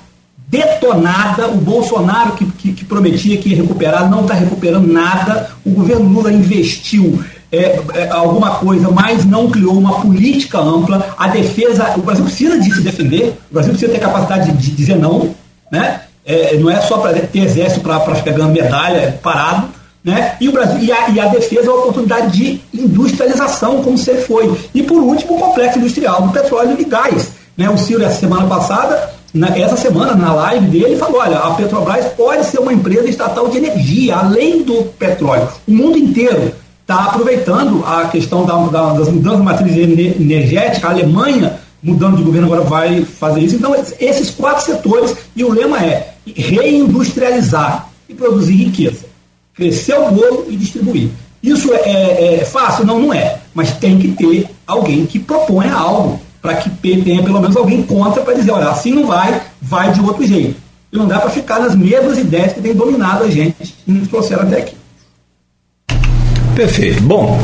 detonada. O Bolsonaro, que, que, que prometia que ia recuperar, não está recuperando nada. O governo Lula investiu é, é, alguma coisa, mas não criou uma política ampla. A defesa, o Brasil precisa de se defender, o Brasil precisa ter capacidade de, de dizer não, né? É, não é só para ter exército para ficar ganhando medalha parado. Né? E, o Brasil, e, a, e a defesa é uma oportunidade de industrialização, como sempre foi. E por último, o complexo industrial do petróleo e gás. Né? O Ciro, essa semana passada, na, essa semana, na live dele, falou: olha, a Petrobras pode ser uma empresa estatal de energia, além do petróleo. O mundo inteiro está aproveitando a questão da, da, das mudanças de matriz energética. A Alemanha, mudando de governo, agora vai fazer isso. Então, esses quatro setores, e o lema é reindustrializar e produzir riqueza. Crescer o bolo e distribuir. Isso é, é, é fácil? Não, não é. Mas tem que ter alguém que proponha algo para que tenha pelo menos alguém contra para dizer, olha, assim não vai, vai de outro jeito. E não dá para ficar nas mesmas ideias que têm dominado a gente e nos trouxeram até aqui. Perfeito. Bom,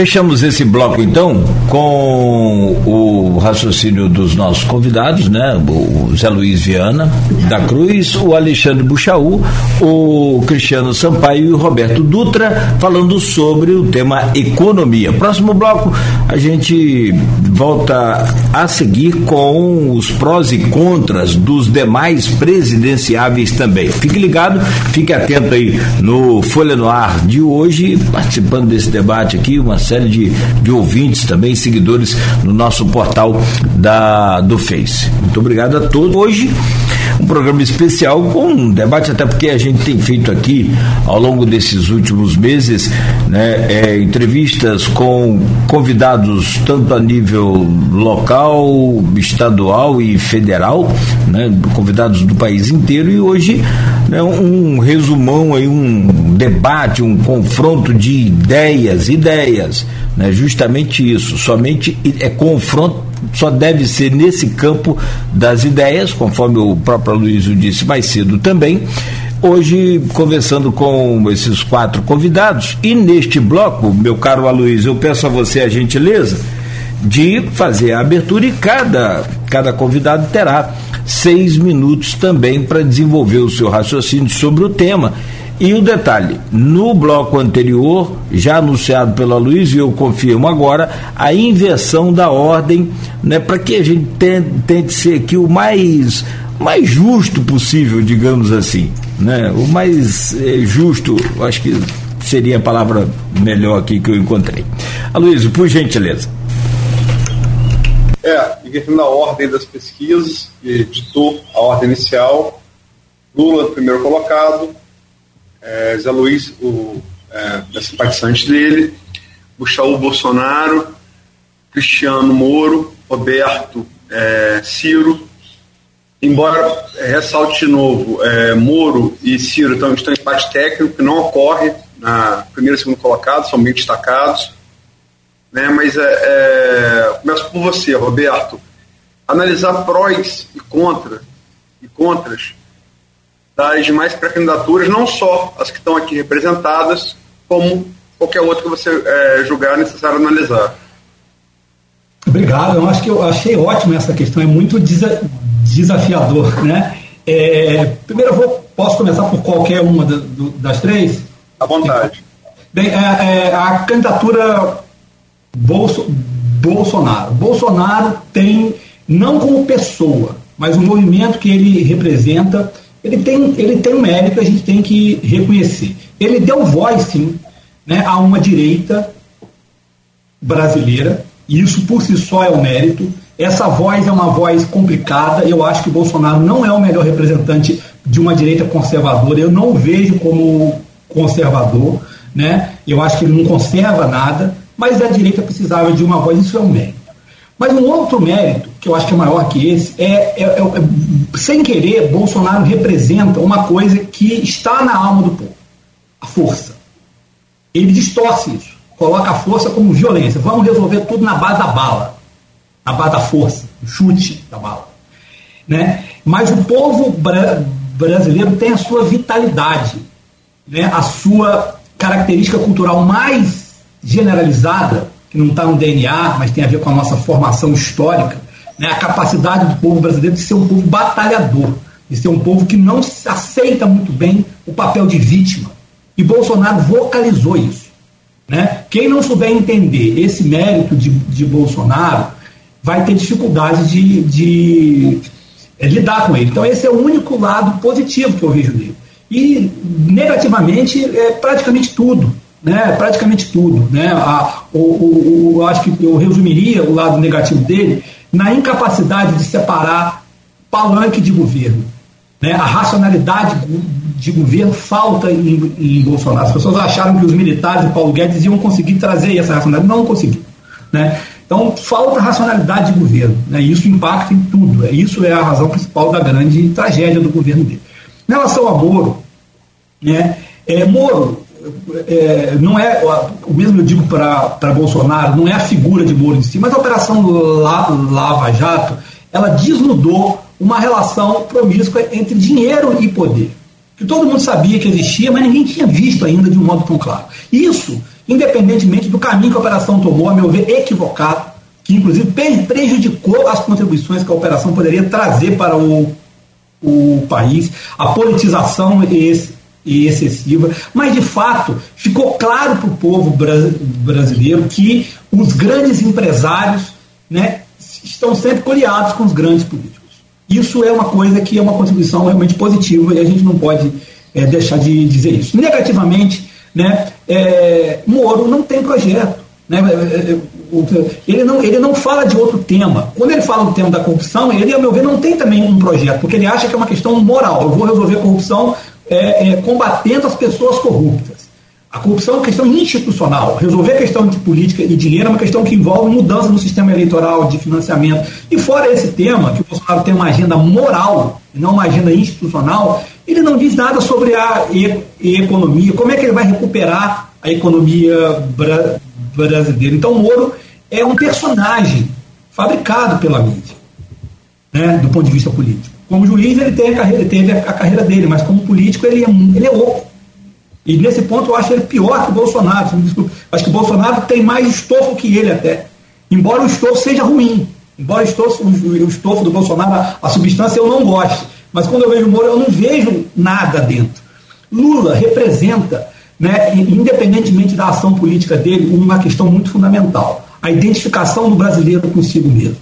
Fechamos esse bloco então com o raciocínio dos nossos convidados, né? O Zé Luiz Viana da Cruz, o Alexandre Buchaú, o Cristiano Sampaio e o Roberto Dutra falando sobre o tema economia. Próximo bloco a gente volta a seguir com os prós e contras dos demais presidenciáveis também. Fique ligado, fique atento aí no Folha no Ar de hoje, participando desse debate aqui, uma série de, de ouvintes também, seguidores no nosso portal da, do Face. Muito obrigado a todos. Hoje, um programa especial com um debate, até porque a gente tem feito aqui ao longo desses últimos meses né, é, entrevistas com convidados tanto a nível local, estadual e federal, né, convidados do país inteiro, e hoje né, um resumão aí, um debate, um confronto de ideias, ideias, né, justamente isso, somente é confronto só deve ser nesse campo das ideias, conforme o próprio Luiz disse mais cedo também. Hoje, conversando com esses quatro convidados, e neste bloco, meu caro Aloysio, eu peço a você a gentileza de fazer a abertura e cada, cada convidado terá seis minutos também para desenvolver o seu raciocínio sobre o tema. E o detalhe, no bloco anterior, já anunciado pela Luiz, e eu confirmo agora, a inversão da ordem, né, para que a gente tente, tente ser aqui o mais, mais justo possível, digamos assim. Né? O mais é, justo, acho que seria a palavra melhor aqui que eu encontrei. Aloysio, por gentileza. É, invertendo a ordem das pesquisas, que ditou a ordem inicial, Lula primeiro colocado, é, Zé Luiz, o é, é simpatizante dele, Gustavo Bolsonaro, Cristiano Moro, Roberto é, Ciro. Embora é, ressalte de novo, é, Moro e Ciro estão, estão em empate técnico, que não ocorre na primeira e segundo colocado, são bem destacados. Né, mas é, é, começo por você, Roberto. Analisar prós e contra e contras das demais pré-candidaturas, não só as que estão aqui representadas, como qualquer outra que você é, julgar necessário analisar. Obrigado, eu acho que eu achei ótimo essa questão, é muito desa desafiador, né? É, primeiro eu vou, posso começar por qualquer uma da, do, das três? À vontade. Bem, é, é, a candidatura Bolso, Bolsonaro. Bolsonaro tem, não como pessoa, mas o movimento que ele representa, ele tem, ele tem um mérito a gente tem que reconhecer. Ele deu voz, sim, né, a uma direita brasileira, e isso por si só é um mérito. Essa voz é uma voz complicada, eu acho que Bolsonaro não é o melhor representante de uma direita conservadora, eu não o vejo como conservador, né? eu acho que ele não conserva nada, mas a direita precisava de uma voz, isso é um mérito. Mas um outro mérito, que eu acho que é maior que esse, é, é, é, é sem querer, Bolsonaro representa uma coisa que está na alma do povo: a força. Ele distorce isso, coloca a força como violência. Vamos resolver tudo na base da bala, na base da força, do chute da bala. Né? Mas o povo bra brasileiro tem a sua vitalidade, né? a sua característica cultural mais generalizada, que não está no DNA, mas tem a ver com a nossa formação histórica, né? a capacidade do povo brasileiro de ser um povo batalhador, de ser um povo que não aceita muito bem o papel de vítima e Bolsonaro vocalizou isso. Né? Quem não souber entender esse mérito de, de Bolsonaro vai ter dificuldade de, de é, lidar com ele. Então, esse é o único lado positivo que eu vejo dele. E negativamente, é praticamente tudo. Né, praticamente tudo. Né? A, o, o, acho que eu resumiria o lado negativo dele na incapacidade de separar palanque de governo. Né? A racionalidade de governo falta em, em, Bolsonaro. As pessoas acharam que os militares e Paulo Guedes iam conseguir trazer essa racionalidade. Não conseguiram. Né? Então, falta racionalidade de governo. Né? Isso impacta em tudo. É, isso é a razão principal da grande tragédia do governo dele. Em relação a Moro, né? É, Moro é, não é, o mesmo eu digo para Bolsonaro, não é a figura de Moro em si, mas a Operação Lava Jato, ela desnudou uma relação promíscua entre dinheiro e poder. Que todo mundo sabia que existia, mas ninguém tinha visto ainda de um modo tão claro. Isso, independentemente do caminho que a operação tomou, a meu ver, equivocado, que inclusive prejudicou as contribuições que a operação poderia trazer para o, o país, a politização e excessiva, mas de fato ficou claro para o povo brasileiro que os grandes empresários né, estão sempre coliados com os grandes políticos. Isso é uma coisa que é uma contribuição realmente positiva e a gente não pode é, deixar de dizer isso. Negativamente, né, é, Moro não tem projeto. Né, é, ele, não, ele não fala de outro tema. Quando ele fala do tema da corrupção, ele, a meu ver, não tem também um projeto, porque ele acha que é uma questão moral. Eu vou resolver a corrupção é, é, combatendo as pessoas corruptas. A corrupção é uma questão institucional. Resolver a questão de política e dinheiro é uma questão que envolve mudança no sistema eleitoral, de financiamento. E fora esse tema, que o Bolsonaro tem uma agenda moral e não uma agenda institucional, ele não diz nada sobre a e economia, como é que ele vai recuperar a economia bra brasileira. Então, o Moro é um personagem fabricado pela mídia, né, do ponto de vista político. Como juiz, ele teve a carreira, teve a carreira dele, mas como político, ele é, ele é oco. E nesse ponto eu acho ele pior que o Bolsonaro. Acho que o Bolsonaro tem mais estofo que ele até. Embora o estofo seja ruim. Embora o estofo, o estofo do Bolsonaro, a, substância eu não goste. Mas quando eu vejo o Moro, eu não vejo nada dentro. Lula representa, né, independentemente da ação política dele, uma questão muito fundamental: a identificação do brasileiro consigo mesmo.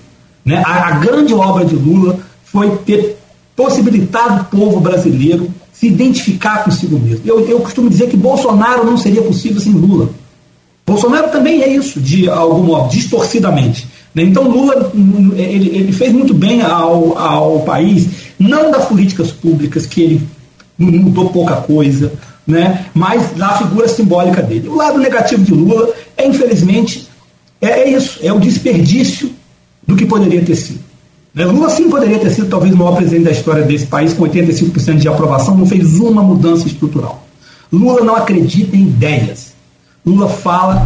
Né? A, a grande obra de Lula foi ter possibilitado o povo brasileiro se identificar consigo mesmo. Eu, eu costumo dizer que Bolsonaro não seria possível sem Lula. Bolsonaro também é isso, de algum modo, distorcidamente. Né? Então Lula ele, ele, fez muito bem ao, ao país, não das políticas públicas, que ele mudou pouca coisa, né? mas da figura simbólica dele. O lado negativo de Lula é, infelizmente, é, é isso, é o desperdício do que poderia ter sido. Né? Lula sim poderia ter sido talvez o maior presidente da história desse país, com 85% de aprovação, não fez uma mudança estrutural. Lula não acredita em ideias. Lula fala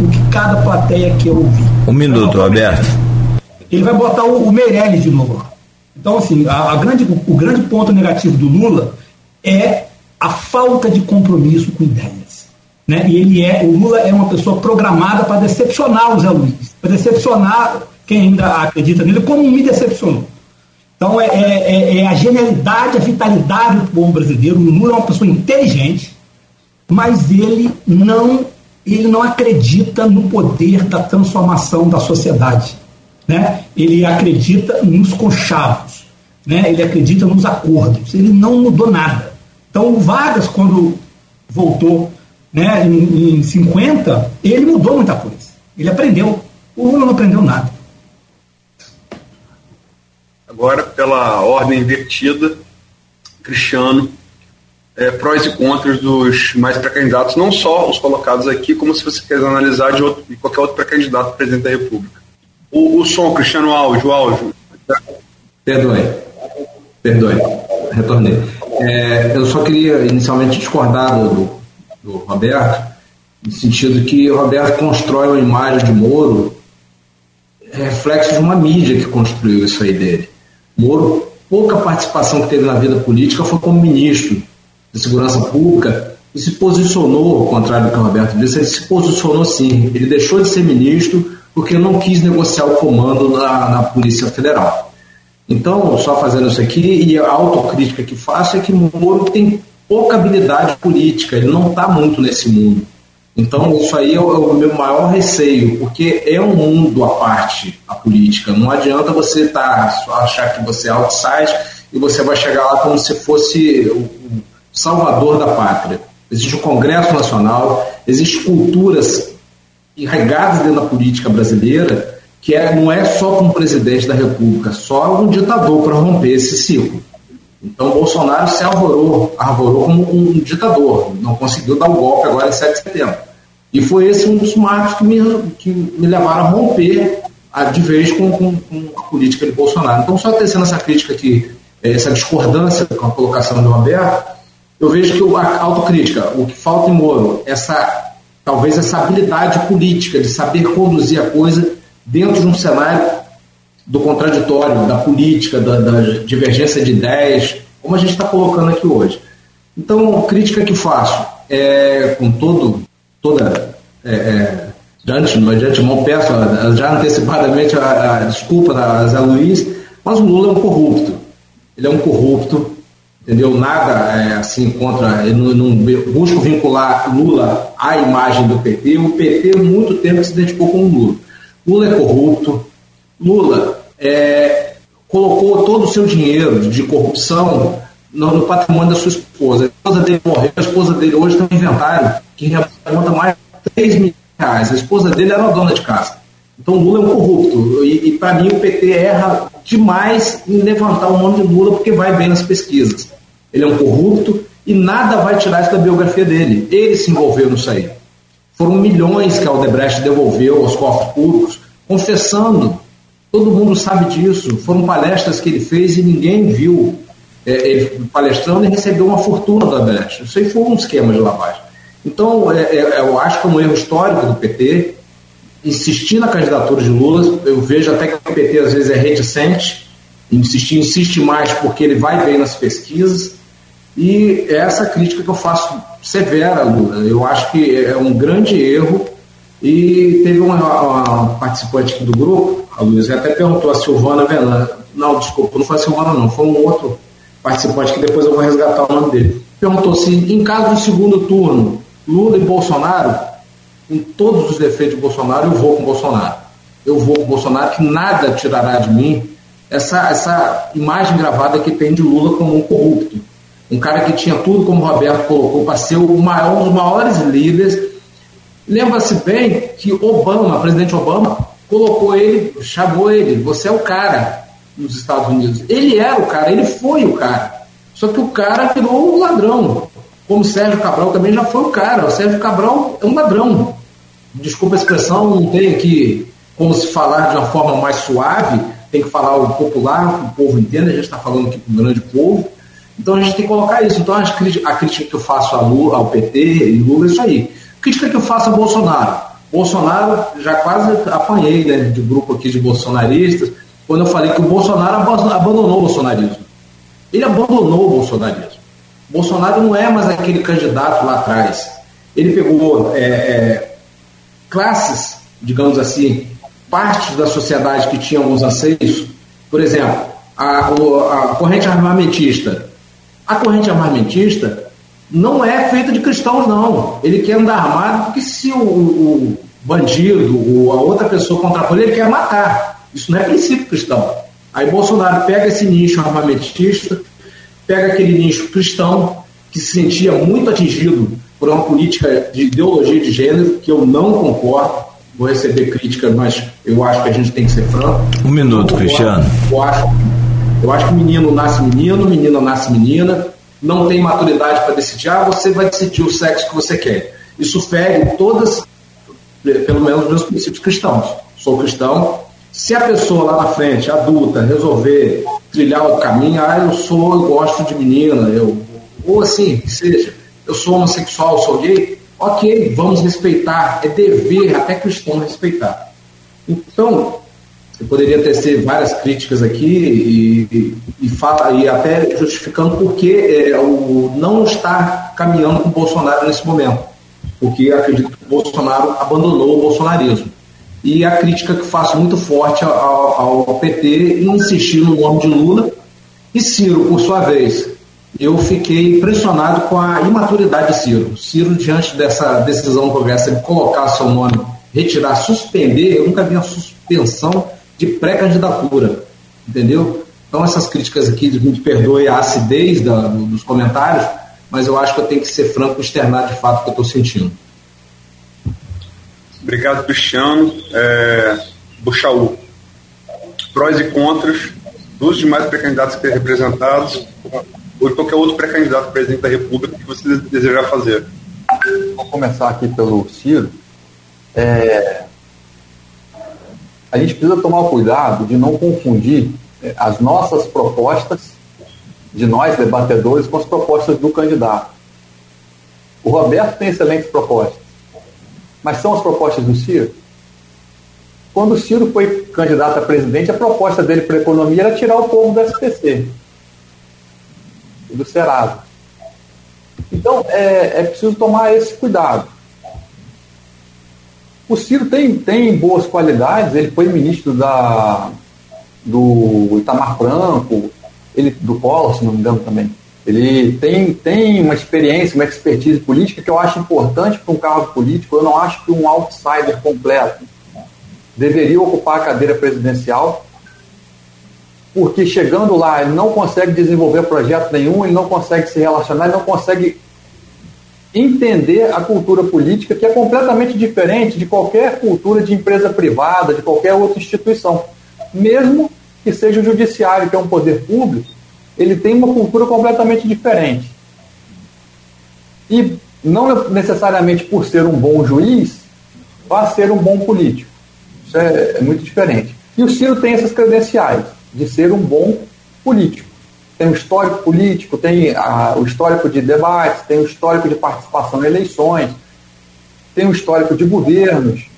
o que cada plateia quer ouvir. Um minuto, Alberto. Ele vai botar o, o Meirelles de novo lá. Então, assim, a, a grande, o grande ponto negativo do Lula é a falta de compromisso com ideias. Né? E ele é, o Lula é uma pessoa programada para decepcionar o Zé Luiz, para decepcionar quem ainda acredita nele, como me decepcionou. Então é, é, é, é a genialidade, a vitalidade do povo brasileiro. O Lula é uma pessoa inteligente, mas ele não, ele não acredita no poder da transformação da sociedade. Né? Ele acredita nos conchavos, né? ele acredita nos acordos, ele não mudou nada. Então o Vargas, quando voltou né, em, em 50, ele mudou muita coisa. Ele aprendeu. O Lula não aprendeu nada. Agora, pela ordem invertida, Cristiano, é, prós e contras dos mais pré-candidatos, não só os colocados aqui, como se você quiser analisar de, outro, de qualquer outro pré-candidato presidente da República. O, o som, Cristiano, áudio, áudio. Perdoe. Perdoe. Retornei. É, eu só queria inicialmente discordar do, do Roberto, no sentido que o Roberto constrói uma imagem de Moro reflexo de uma mídia que construiu isso aí dele. Moro, pouca participação que teve na vida política foi como ministro de Segurança Pública e se posicionou, ao contrário do que o Roberto disse, ele se posicionou sim. Ele deixou de ser ministro porque não quis negociar o comando na, na Polícia Federal. Então, só fazendo isso aqui, e a autocrítica que faço é que Moro tem pouca habilidade política, ele não está muito nesse mundo. Então, isso aí é o, é o, meu maior receio, porque é um mundo à parte, a política. Não adianta você tá, achar que você é outside e você vai chegar lá como se fosse o, salvador da pátria. Existe o Congresso Nacional, existem culturas enraigadas dentro da política brasileira que é, não é só com o presidente da República, só um ditador para romper esse ciclo. Então, Bolsonaro se arvorou, arvorou como um ditador, não conseguiu dar o golpe agora em 7 de setembro. E foi esse um dos marcos que me, que me levaram a romper a, de vez com, com, com, a política de Bolsonaro. Então, só tecendo essa crítica aqui, eh, essa discordância com a colocação do Roberto, eu vejo que a autocrítica, o que falta em Moro, essa, talvez essa habilidade política de saber conduzir a coisa dentro de um cenário do contraditório, da política, da, da divergência de ideias, como a gente está colocando aqui hoje. Então, crítica que faço é com todo, toda. É, é, de, antemão, de antemão peço já antecipadamente a, a desculpa da Zé Luiz, mas o Lula é um corrupto. Ele é um corrupto, entendeu? Nada é, assim contra. Eu não, busco vincular Lula à imagem do PT. O PT, muito tempo, se identificou com o Lula. Lula é corrupto. Lula é, colocou todo o seu dinheiro de corrupção no, no, patrimônio da sua esposa. Esposa dele morreu, a esposa dele hoje tem um inventário que remonta mais de 3 mil reais. A esposa dele era dona de casa. Então Lula é um corrupto. E, e para mim o PT erra demais em levantar o nome de Lula porque vai bem nas pesquisas. Ele é um corrupto e nada vai tirar isso da biografia dele. Ele se envolveu nisso aí. Foram milhões que a Aldebrecht devolveu aos cofres públicos, confessando Todo mundo sabe disso. Foram palestras que ele fez e ninguém viu ele palestrando e recebeu uma fortuna da Brecht. Isso aí foi um esquema de lavagem. Então, é, é, eu acho que é um erro histórico do PT insistir na candidatura de Lula. Eu vejo até que o PT às vezes é reticente, insistir, insiste mais porque ele vai bem nas pesquisas. E é essa crítica que eu faço severa, Lula. Eu acho que é um grande erro. E teve uma, uma participante aqui do grupo a Luísa até perguntou a Silvana Velan. Não, desculpa, não foi a Silvana, não, foi um outro participante que depois eu vou resgatar o nome dele. Perguntou se, em caso de segundo turno, Lula e Bolsonaro, com todos os defeitos de Bolsonaro, eu vou com Bolsonaro. Eu vou com Bolsonaro, que nada tirará de mim essa, essa imagem gravada que tem de Lula como um corrupto. Um cara que tinha tudo, como o Roberto colocou, para ser maior, um dos maiores líderes. Lembra-se bem que Obama, presidente Obama, colocou ele, chamou ele, você é o cara nos Estados Unidos. Ele era o cara, ele foi o cara. Só que o cara virou um ladrão. como Sérgio Cabral também já foi o cara. O Sérgio Cabral é um ladrão. Desculpa a expressão, não tem aqui como se falar de uma forma mais suave, tem que falar o popular, o povo entenda, a gente está falando aqui com o grande povo. Então a gente tem que colocar isso. Então a crítica, que eu faço Lula, ao PT e Lula é isso aí. Crítica que eu faço a Bolsonaro. Bolsonaro, já quase apanhei né, de grupo aqui de bolsonaristas, quando eu falei que o Bolsonaro abandonou o bolsonarismo. Ele abandonou o bolsonarismo. Bolsonaro não é mais aquele candidato lá atrás. Ele pegou é, é, classes, digamos assim, partes da sociedade que tinham alguns anseios. Por exemplo, a, a corrente armamentista. A corrente armamentista não é feita de cristãos, não. Ele quer andar armado porque se o, o bandido ou a outra pessoa contrapor ele, quer matar. Isso não é princípio cristão. Aí Bolsonaro pega esse nicho armamentista, pega aquele nicho cristão, que se sentia muito atingido por uma política de ideologia de gênero, que eu não concordo. Vou receber crítica, mas eu acho que a gente tem que ser franco. Um minuto, Cristiano. Eu acho, eu acho que menino nasce menino, menina nasce menina não tem maturidade para decidir, ah, você vai decidir o sexo que você quer. Isso fere todas, pelo menos, os meus princípios cristãos. Sou cristão. Se a pessoa lá na frente, adulta, resolver trilhar o caminho, ah, eu sou, eu gosto de menina, eu, ou assim, seja, eu sou homossexual, sou gay, ok, vamos respeitar, é dever até cristão respeitar. Então, eu poderia tecer várias críticas aqui e, e, fala, e até justificando por que é, o não está caminhando com o Bolsonaro nesse momento. Porque acredito que o Bolsonaro abandonou o bolsonarismo. E a crítica que faço muito forte ao, ao PT insistir no nome de Lula e Ciro, por sua vez. Eu fiquei impressionado com a imaturidade de Ciro. Ciro, diante dessa decisão progressa de colocar seu nome, retirar, suspender, eu nunca vi uma suspensão de pré-candidatura, entendeu? Então essas críticas aqui, me perdoe a acidez da, dos comentários, mas eu acho que eu tenho que ser franco e externar de fato o que eu estou sentindo. Obrigado, Cristiano. É, Buxaú. Prós e contras dos demais pré-candidatos que têm representados ou de qualquer outro pré-candidato presidente da República que você desejar fazer. Vou começar aqui pelo Ciro. É, a gente precisa tomar cuidado de não confundir eh, as nossas propostas, de nós debatedores, com as propostas do candidato. O Roberto tem excelentes propostas, mas são as propostas do Ciro? Quando o Ciro foi candidato a presidente, a proposta dele para a economia era tirar o povo do SPC do Serasa. Então, é, é preciso tomar esse cuidado. O Ciro tem, tem boas qualidades, ele foi ministro da, do Itamar Franco, ele, do Collor, se não me engano também. Ele tem, tem uma experiência, uma expertise política que eu acho importante para um cargo político. Eu não acho que um outsider completo deveria ocupar a cadeira presidencial, porque chegando lá ele não consegue desenvolver projeto nenhum, ele não consegue se relacionar, ele não consegue entender a cultura política, que é completamente diferente de qualquer cultura de empresa privada, de qualquer outra instituição. Mesmo que seja o judiciário, que é um poder público, ele tem uma cultura completamente diferente. E não necessariamente por ser um bom juiz, vai ser um bom político. Isso é, é muito diferente. E o Ciro tem essas credenciais de ser um bom político tem o histórico político, tem a, o histórico de debates, tem o histórico de participação em eleições, tem o histórico de governos,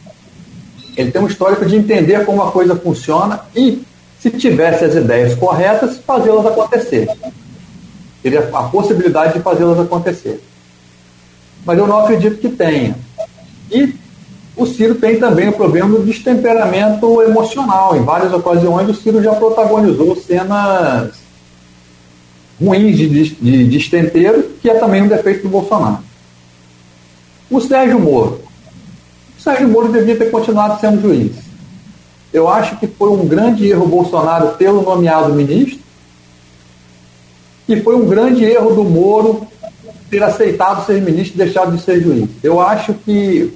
ele tem um histórico de entender como a coisa funciona e, se tivesse as ideias corretas, fazê-las acontecer. Teria a possibilidade de fazê-las acontecer. Mas eu não acredito que tenha. E o Ciro tem também o problema do destemperamento emocional. Em várias ocasiões, o Ciro já protagonizou cenas ruins de, de, de estenteiro, que é também um defeito do Bolsonaro. O Sérgio Moro. O Sérgio Moro devia ter continuado sendo juiz. Eu acho que foi um grande erro o Bolsonaro tê-lo nomeado ministro, e foi um grande erro do Moro ter aceitado ser ministro e deixado de ser juiz. Eu acho que,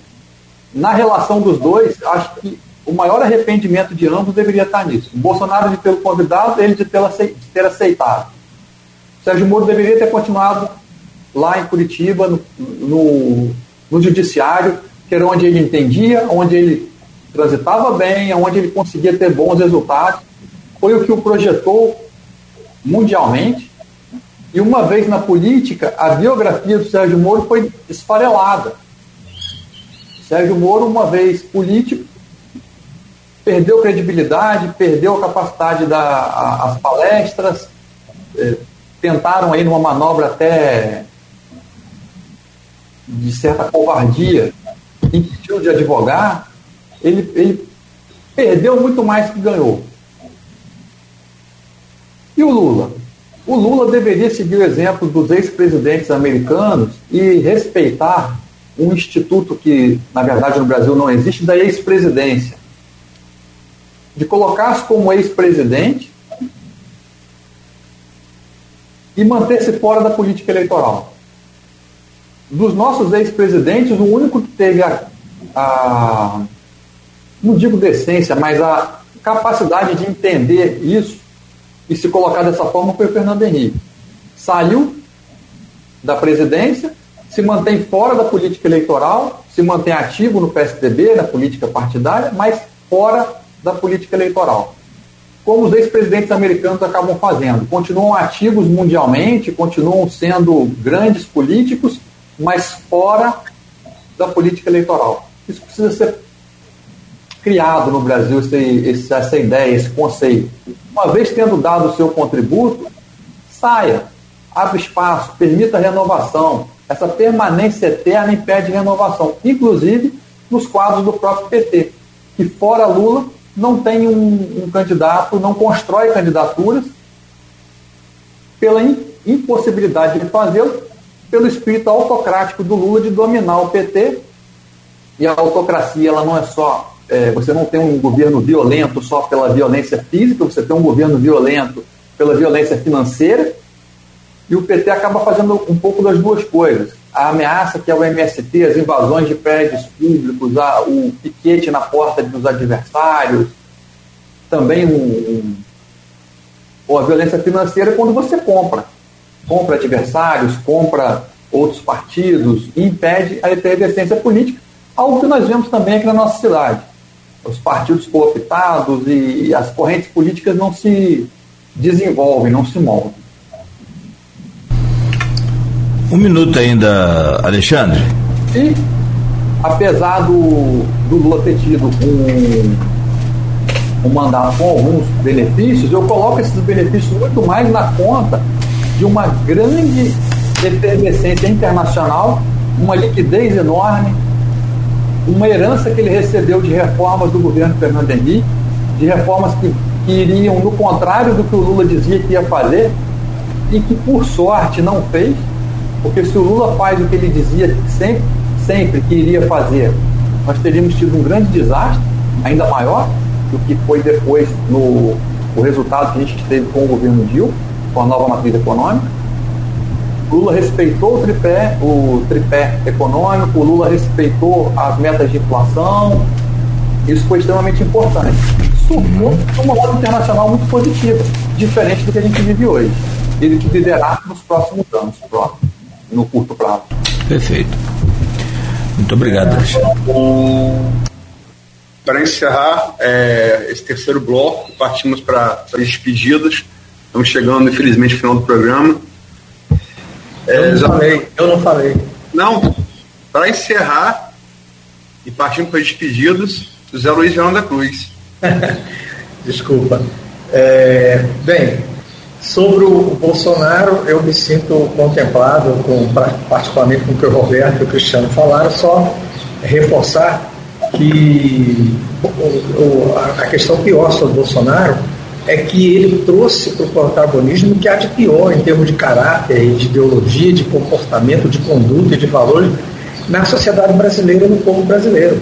na relação dos dois, acho que o maior arrependimento de ambos deveria estar nisso. O Bolsonaro de tê-lo convidado, ele de ter aceitado. Sérgio Moro deveria ter continuado lá em Curitiba, no, no, no judiciário, que era onde ele entendia, onde ele transitava bem, onde ele conseguia ter bons resultados. Foi o que o projetou mundialmente. E uma vez na política, a biografia do Sérgio Moro foi esfarelada. Sérgio Moro, uma vez político, perdeu credibilidade, perdeu a capacidade das palestras, eh, tentaram aí numa manobra até de certa covardia, impediu de advogar, ele, ele perdeu muito mais que ganhou. E o Lula? O Lula deveria seguir o exemplo dos ex-presidentes americanos e respeitar um instituto que, na verdade, no Brasil não existe, da ex-presidência. De colocar-se como ex-presidente e manter-se fora da política eleitoral. Dos nossos ex-presidentes, o único que teve a, a, não digo decência, mas a capacidade de entender isso e se colocar dessa forma foi o Fernando Henrique. Saiu da presidência, se mantém fora da política eleitoral, se mantém ativo no PSDB, na política partidária, mas fora da política eleitoral. Como os ex-presidentes americanos acabam fazendo. Continuam ativos mundialmente, continuam sendo grandes políticos, mas fora da política eleitoral. Isso precisa ser criado no Brasil, esse, essa ideia, esse conceito. Uma vez tendo dado o seu contributo, saia, abre espaço, permita renovação. Essa permanência eterna impede renovação, inclusive nos quadros do próprio PT, que fora Lula não tem um, um candidato, não constrói candidaturas pela impossibilidade de fazê-lo, pelo espírito autocrático do Lula de dominar o PT. E a autocracia ela não é só é, você não tem um governo violento só pela violência física, você tem um governo violento pela violência financeira, e o PT acaba fazendo um pouco das duas coisas. A ameaça que é o MST, as invasões de prédios públicos, a, o piquete na porta dos adversários, também um, um, ou a violência financeira quando você compra. Compra adversários, compra outros partidos, e impede a efervescência política, algo que nós vemos também aqui na nossa cidade os partidos cooptados e as correntes políticas não se desenvolvem, não se moldam. Um minuto ainda, Alexandre. E, apesar do, do Lula ter tido um, um mandato com alguns benefícios, eu coloco esses benefícios muito mais na conta de uma grande efervescência internacional, uma liquidez enorme, uma herança que ele recebeu de reformas do governo Fernando Henrique, de reformas que, que iriam no contrário do que o Lula dizia que ia fazer e que, por sorte, não fez, porque se o Lula faz o que ele dizia sempre, sempre que iria fazer, nós teríamos tido um grande desastre, ainda maior do que foi depois no o resultado que a gente teve com o governo Dilma, com a nova matriz econômica. Lula respeitou o tripé, o tripé econômico, o Lula respeitou as metas de inflação. Isso foi extremamente importante. Surgiu uma modo internacional muito positiva, diferente do que a gente vive hoje. Ele que liderar nos próximos anos, próximo, no curto prazo. Perfeito. Muito obrigado, Para encerrar é, esse terceiro bloco, partimos para as despedidas. Estamos chegando, infelizmente, ao final do programa. É, eu não já... falei, eu não falei. Não, para encerrar e partindo para despedidos, José Luiz João da Cruz. Desculpa. É, bem, sobre o Bolsonaro, eu me sinto contemplado, com, particularmente com o que o Roberto e o Cristiano falaram, só reforçar que a questão pior sobre o Bolsonaro é que ele trouxe para o protagonismo que há de pior em termos de caráter, de ideologia, de comportamento, de conduta e de valores na sociedade brasileira e no povo brasileiro.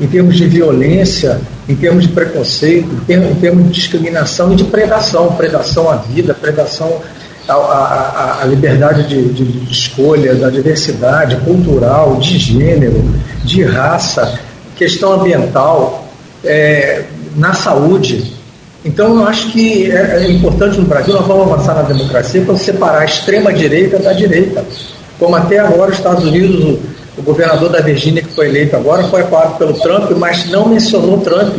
Em termos de violência, em termos de preconceito, em termos, em termos de discriminação e de predação predação à vida, predação à, à, à liberdade de, de, de escolha, da diversidade cultural, de gênero, de raça, questão ambiental, é, na saúde então, eu acho que é, é importante no Brasil, nós vamos avançar na democracia para separar a extrema-direita da direita. como até agora os Estados Unidos, o, o governador da Virgínia que foi eleito agora foi apoiado pelo Trump, mas não mencionou Trump,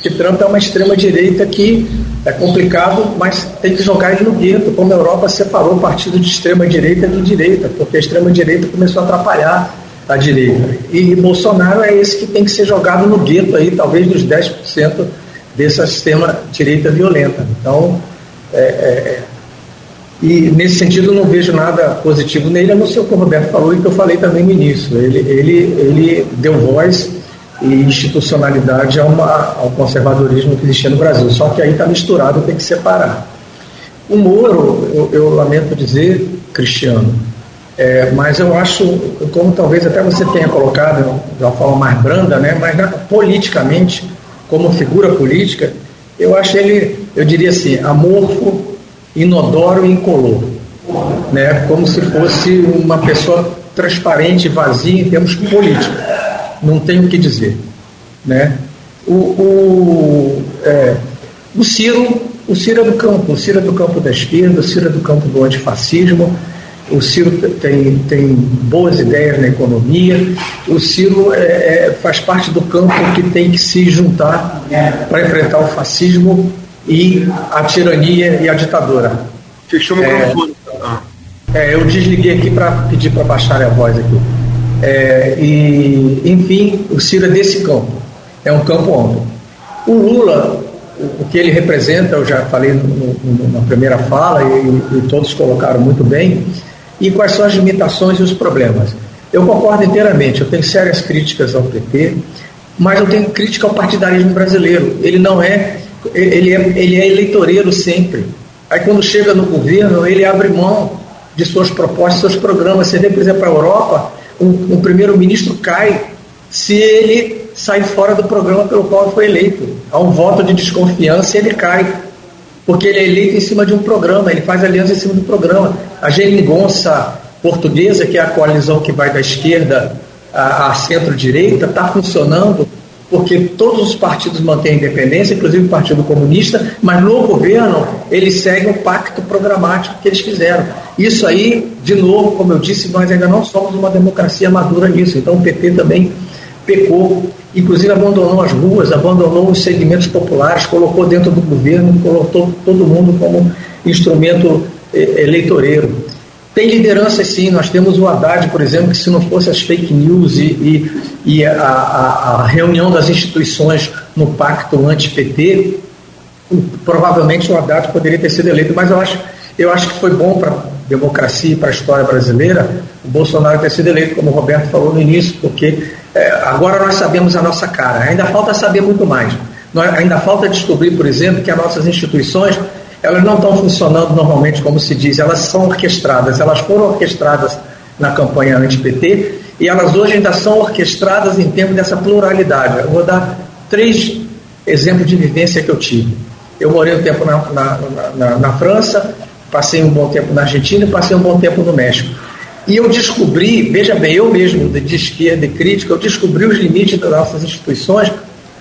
que Trump é uma extrema-direita que é complicado, mas tem que jogar ele no gueto, como a Europa separou o partido de extrema-direita de direita, porque a extrema-direita começou a atrapalhar a direita. E Bolsonaro é esse que tem que ser jogado no gueto aí, talvez dos 10% dessa extrema-direita violenta. Então, é, é, e nesse sentido não vejo nada positivo nele, a não ser o que o Roberto falou e que eu falei também no início. Ele, ele, ele deu voz e institucionalidade ao, ao conservadorismo que existia no Brasil. Só que aí está misturado, tem que separar. O Moro, eu, eu lamento dizer, Cristiano, é, mas eu acho, como talvez até você tenha colocado de uma forma mais branda, né, mas né, politicamente, como figura política, eu acho ele, eu diria assim, amorfo, inodoro e incolor. Né, como se fosse uma pessoa transparente, vazia em termos políticos. Não tenho o que dizer. Né? O, o, é, o Ciro, o Ciro é do campo, o Ciro é do campo da esquerda, o Ciro é do campo do antifascismo, o Ciro tem, tem boas ideias na economia, o Ciro é, é, faz parte do campo que tem que se juntar para enfrentar o fascismo e a tirania e a ditadura. Fechou o é, microfone. É, eu desliguei aqui para pedir para baixar a voz aqui. É, e, enfim, o Ciro é desse campo, é um campo amplo. O Lula, o, que ele representa, eu já falei no, no, na primeira fala e, e todos colocaram muito bem, e quais são as limitações e os problemas. Eu concordo inteiramente, eu tenho sérias críticas ao PT, mas eu tenho crítica ao partidarismo brasileiro. Ele não é, ele é, ele é eleitoreiro sempre. Aí quando chega no governo, ele abre mão de suas propostas, seus programas. Você vê, por exemplo, a Europa, um, um primeiro-ministro cai se ele sai fora do programa pelo qual foi eleito. Há um voto de desconfiança e ele cai porque ele é eleito em cima de um programa, ele faz aliança em cima do programa. A geringonça portuguesa, que é a coalizão que vai da esquerda à, à centro-direita, está funcionando porque todos os partidos mantêm a independência, inclusive o Partido Comunista, mas no governo eles seguem o pacto programático que eles fizeram. Isso aí, de novo, como eu disse, nós ainda não somos uma democracia madura nisso. Então o PT também pecou inclusive abandonou as ruas, abandonou os segmentos populares, colocou dentro do governo, colocou todo mundo como instrumento eh, eleitoreiro. Tem liderança sim, nós temos o Haddad, por exemplo, que se não fosse as fake news e, e, e a, a, a, reunião das instituições no pacto anti-PT, provavelmente o Haddad poderia ter sido eleito, mas eu acho, eu acho que foi bom para a democracia e para a história brasileira o Bolsonaro ter sido eleito, como o Roberto falou no início, porque é, agora nós sabemos a nossa cara, ainda falta saber muito mais. Nós, ainda falta descobrir, por exemplo, que as nossas instituições elas não estão funcionando normalmente como se diz, elas são orquestradas, elas foram orquestradas na campanha anti-PT e elas hoje ainda são orquestradas em termos dessa pluralidade. Eu vou dar três exemplos de vivência que eu tive. Eu morei um tempo na, na, na, na França, passei um bom tempo na Argentina e passei um bom tempo no México. E eu descobri, veja bem, eu mesmo, de esquerda e crítica, eu descobri os limites das nossas instituições,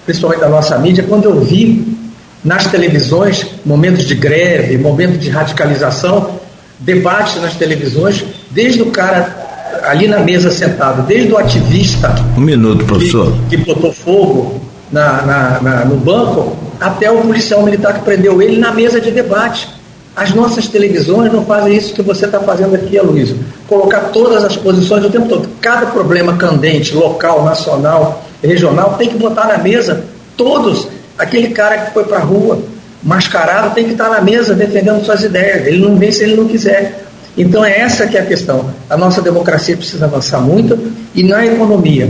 principalmente da nossa mídia, quando eu vi nas televisões momentos de greve, momentos de radicalização, debates nas televisões, desde o cara ali na mesa sentado, desde o ativista. Um minuto, professor. Que, que botou fogo na, na, na, no banco, até o policial militar que prendeu ele na mesa de debate. As nossas televisões não fazem isso que você está fazendo aqui, Aloysio. Colocar todas as posições o tempo todo. Cada problema candente, local, nacional, regional, tem que botar na mesa todos. Aquele cara que foi para a rua, mascarado, tem que estar tá na mesa defendendo suas ideias. Ele não vem se ele não quiser. Então é essa que é a questão. A nossa democracia precisa avançar muito e na economia.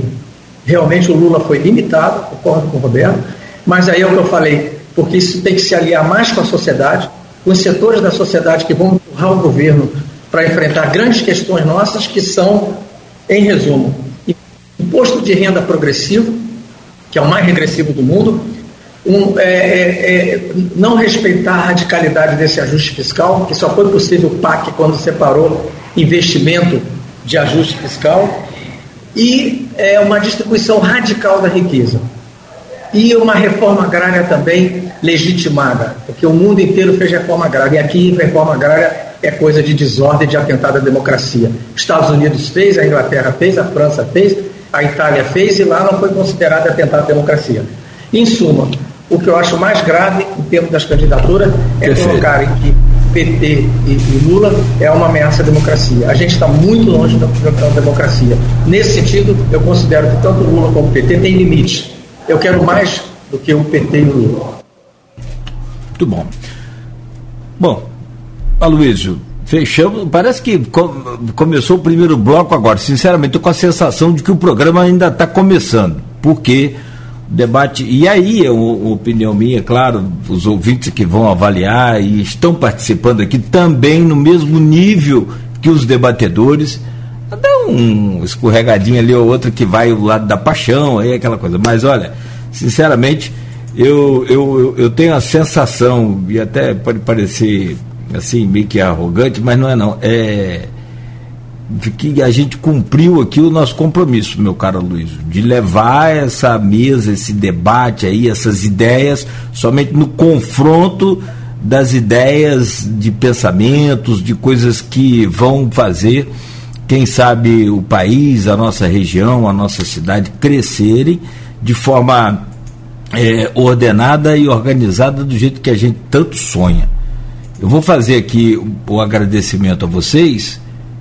Realmente o Lula foi limitado, concordo com o Roberto, mas aí é o que eu falei, porque isso tem que se aliar mais com a sociedade, os setores da sociedade que vão empurrar o governo para enfrentar grandes questões nossas, que são, em resumo, imposto de renda progressivo, que é o mais regressivo do mundo, um, é, é, é, não respeitar a radicalidade desse ajuste fiscal, que só foi possível o PAC quando separou investimento de ajuste fiscal, e é, uma distribuição radical da riqueza. E uma reforma agrária também legitimada, porque o mundo inteiro fez reforma agrária, e aqui reforma agrária é coisa de desordem, de atentado à democracia. Os Estados Unidos fez, a Inglaterra fez, a França fez, a Itália fez e lá não foi considerado atentado à democracia. Em suma, o que eu acho mais grave em termos das candidaturas é Perfeito. colocarem que PT e, e, Lula é uma ameaça à democracia. A gente está muito longe da, da, democracia. Nesse sentido, eu considero que tanto Lula como o PT têm limites. Eu quero mais do que o PT e o Lula. Muito bom. Bom, Aloysio, fechamos. Parece que começou o primeiro bloco agora. Sinceramente, estou com a sensação de que o programa ainda está começando. Porque debate. E aí, é uma opinião minha, claro, os ouvintes que vão avaliar e estão participando aqui também no mesmo nível que os debatedores. Dá um escorregadinho ali ou outro que vai o lado da paixão, aí aquela coisa. Mas olha, sinceramente, eu, eu, eu tenho a sensação, e até pode parecer assim, meio que arrogante, mas não é não. É de que a gente cumpriu aqui o nosso compromisso, meu caro Luiz, de levar essa mesa, esse debate aí, essas ideias, somente no confronto das ideias de pensamentos, de coisas que vão fazer, quem sabe, o país, a nossa região, a nossa cidade crescerem de forma é, ordenada e organizada do jeito que a gente tanto sonha. Eu vou fazer aqui o agradecimento a vocês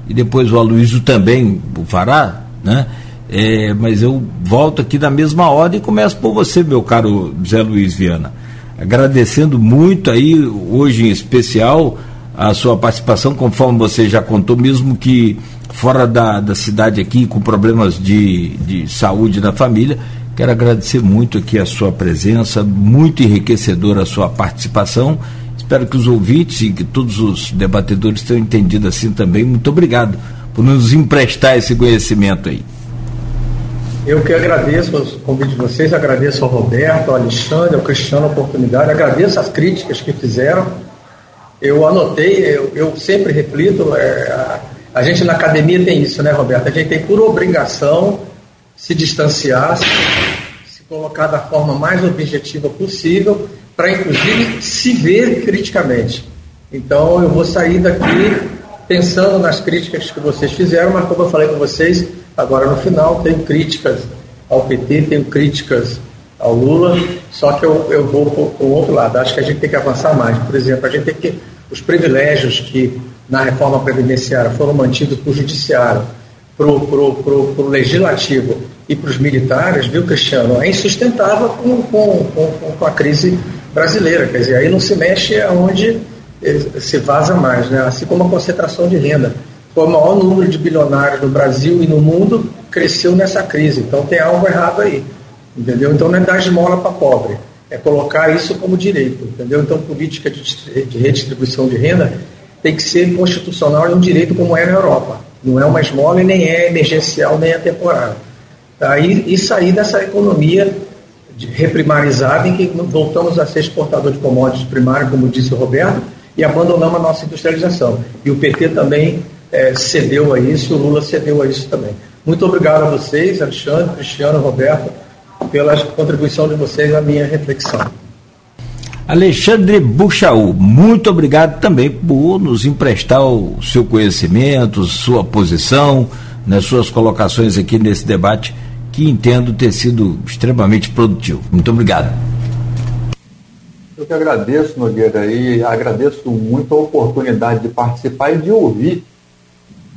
e depois o Aloysio também o fará, né? É, mas eu volto aqui na mesma ordem e começo por você, meu caro Zé Luiz Viana. Agradecendo muito aí, hoje em especial, a sua participação, conforme você já contou, mesmo que fora da, da cidade aqui, com problemas de, de saúde na família. Quero agradecer muito aqui a sua presença, muito enriquecedora a sua participação Espero que os ouvintes e que todos os debatedores tenham entendido assim também. Muito obrigado por nos emprestar esse conhecimento aí. Eu que agradeço o convite de vocês, agradeço ao Roberto, ao Alexandre, ao Cristiano a oportunidade, agradeço as críticas que fizeram. Eu anotei, eu, eu sempre reflito, é, a, a, gente na academia tem isso, né, Roberto? A gente tem por obrigação se distanciar, se, se colocar da forma mais objetiva possível para inclusive se ver criticamente. Então eu vou sair daqui pensando nas críticas que vocês fizeram, mas como eu falei com vocês, agora no final tenho críticas ao PT, tenho críticas ao Lula, só que eu, eu vou para o outro lado. Acho que a gente tem que avançar mais. Por exemplo, a gente tem que. Os privilégios que na reforma previdenciária foram mantidos para o judiciário, para o legislativo e para os militares, viu, Cristiano, é insustentável com, com, com, com a crise brasileira. Quer dizer, aí não se mexe aonde se vaza mais, né? assim como a concentração de renda. Foi o maior número de bilionários no Brasil e no mundo cresceu nessa crise. Então tem algo errado aí. Entendeu? Então não é dar esmola para pobre, é colocar isso como direito. Entendeu? Então política de redistribuição de renda tem que ser constitucional e um direito como é na Europa. Não é uma esmola e nem é emergencial, nem é temporário. Tá? E, e sair dessa economia reprimarizada em que voltamos a ser exportador de commodities primários, como disse o Roberto, e abandonamos a nossa industrialização. E o PT também é, cedeu a isso, o Lula cedeu a isso também. Muito obrigado a vocês, Alexandre, Cristiano, Roberto, pela contribuição de vocês à minha reflexão. Alexandre Buchaú, muito obrigado também por nos emprestar o seu conhecimento, sua posição, nas né, suas colocações aqui nesse debate que entendo ter sido extremamente produtivo. Muito obrigado. Eu que agradeço, Nogueira, e agradeço muito a oportunidade de participar e de ouvir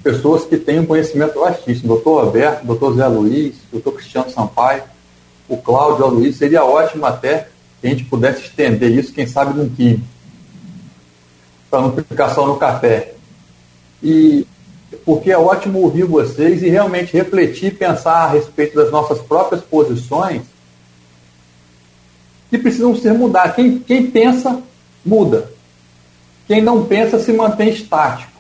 pessoas que têm um conhecimento vastíssimo. Doutor Roberto, doutor Zé Luiz, doutor Cristiano Sampaio, o Cláudio Luiz. Seria ótimo até que a gente pudesse estender isso, quem sabe, num químico, para não ficar só no café. E porque é ótimo ouvir vocês e realmente refletir, pensar a respeito das nossas próprias posições que precisam ser mudadas. Quem, quem pensa, muda. Quem não pensa, se mantém estático,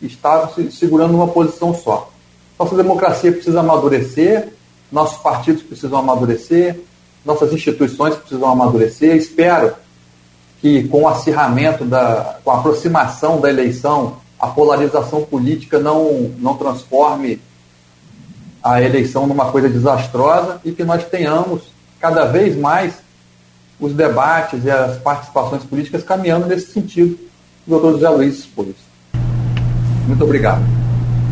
está se segurando uma posição só. Nossa democracia precisa amadurecer, nossos partidos precisam amadurecer, nossas instituições precisam amadurecer. Espero que com o acirramento, da, com a aproximação da eleição, a polarização política não, não transforme a eleição numa coisa desastrosa e que nós tenhamos cada vez mais os debates e as participações políticas caminhando nesse sentido. O doutor José Luiz expôs. Muito obrigado.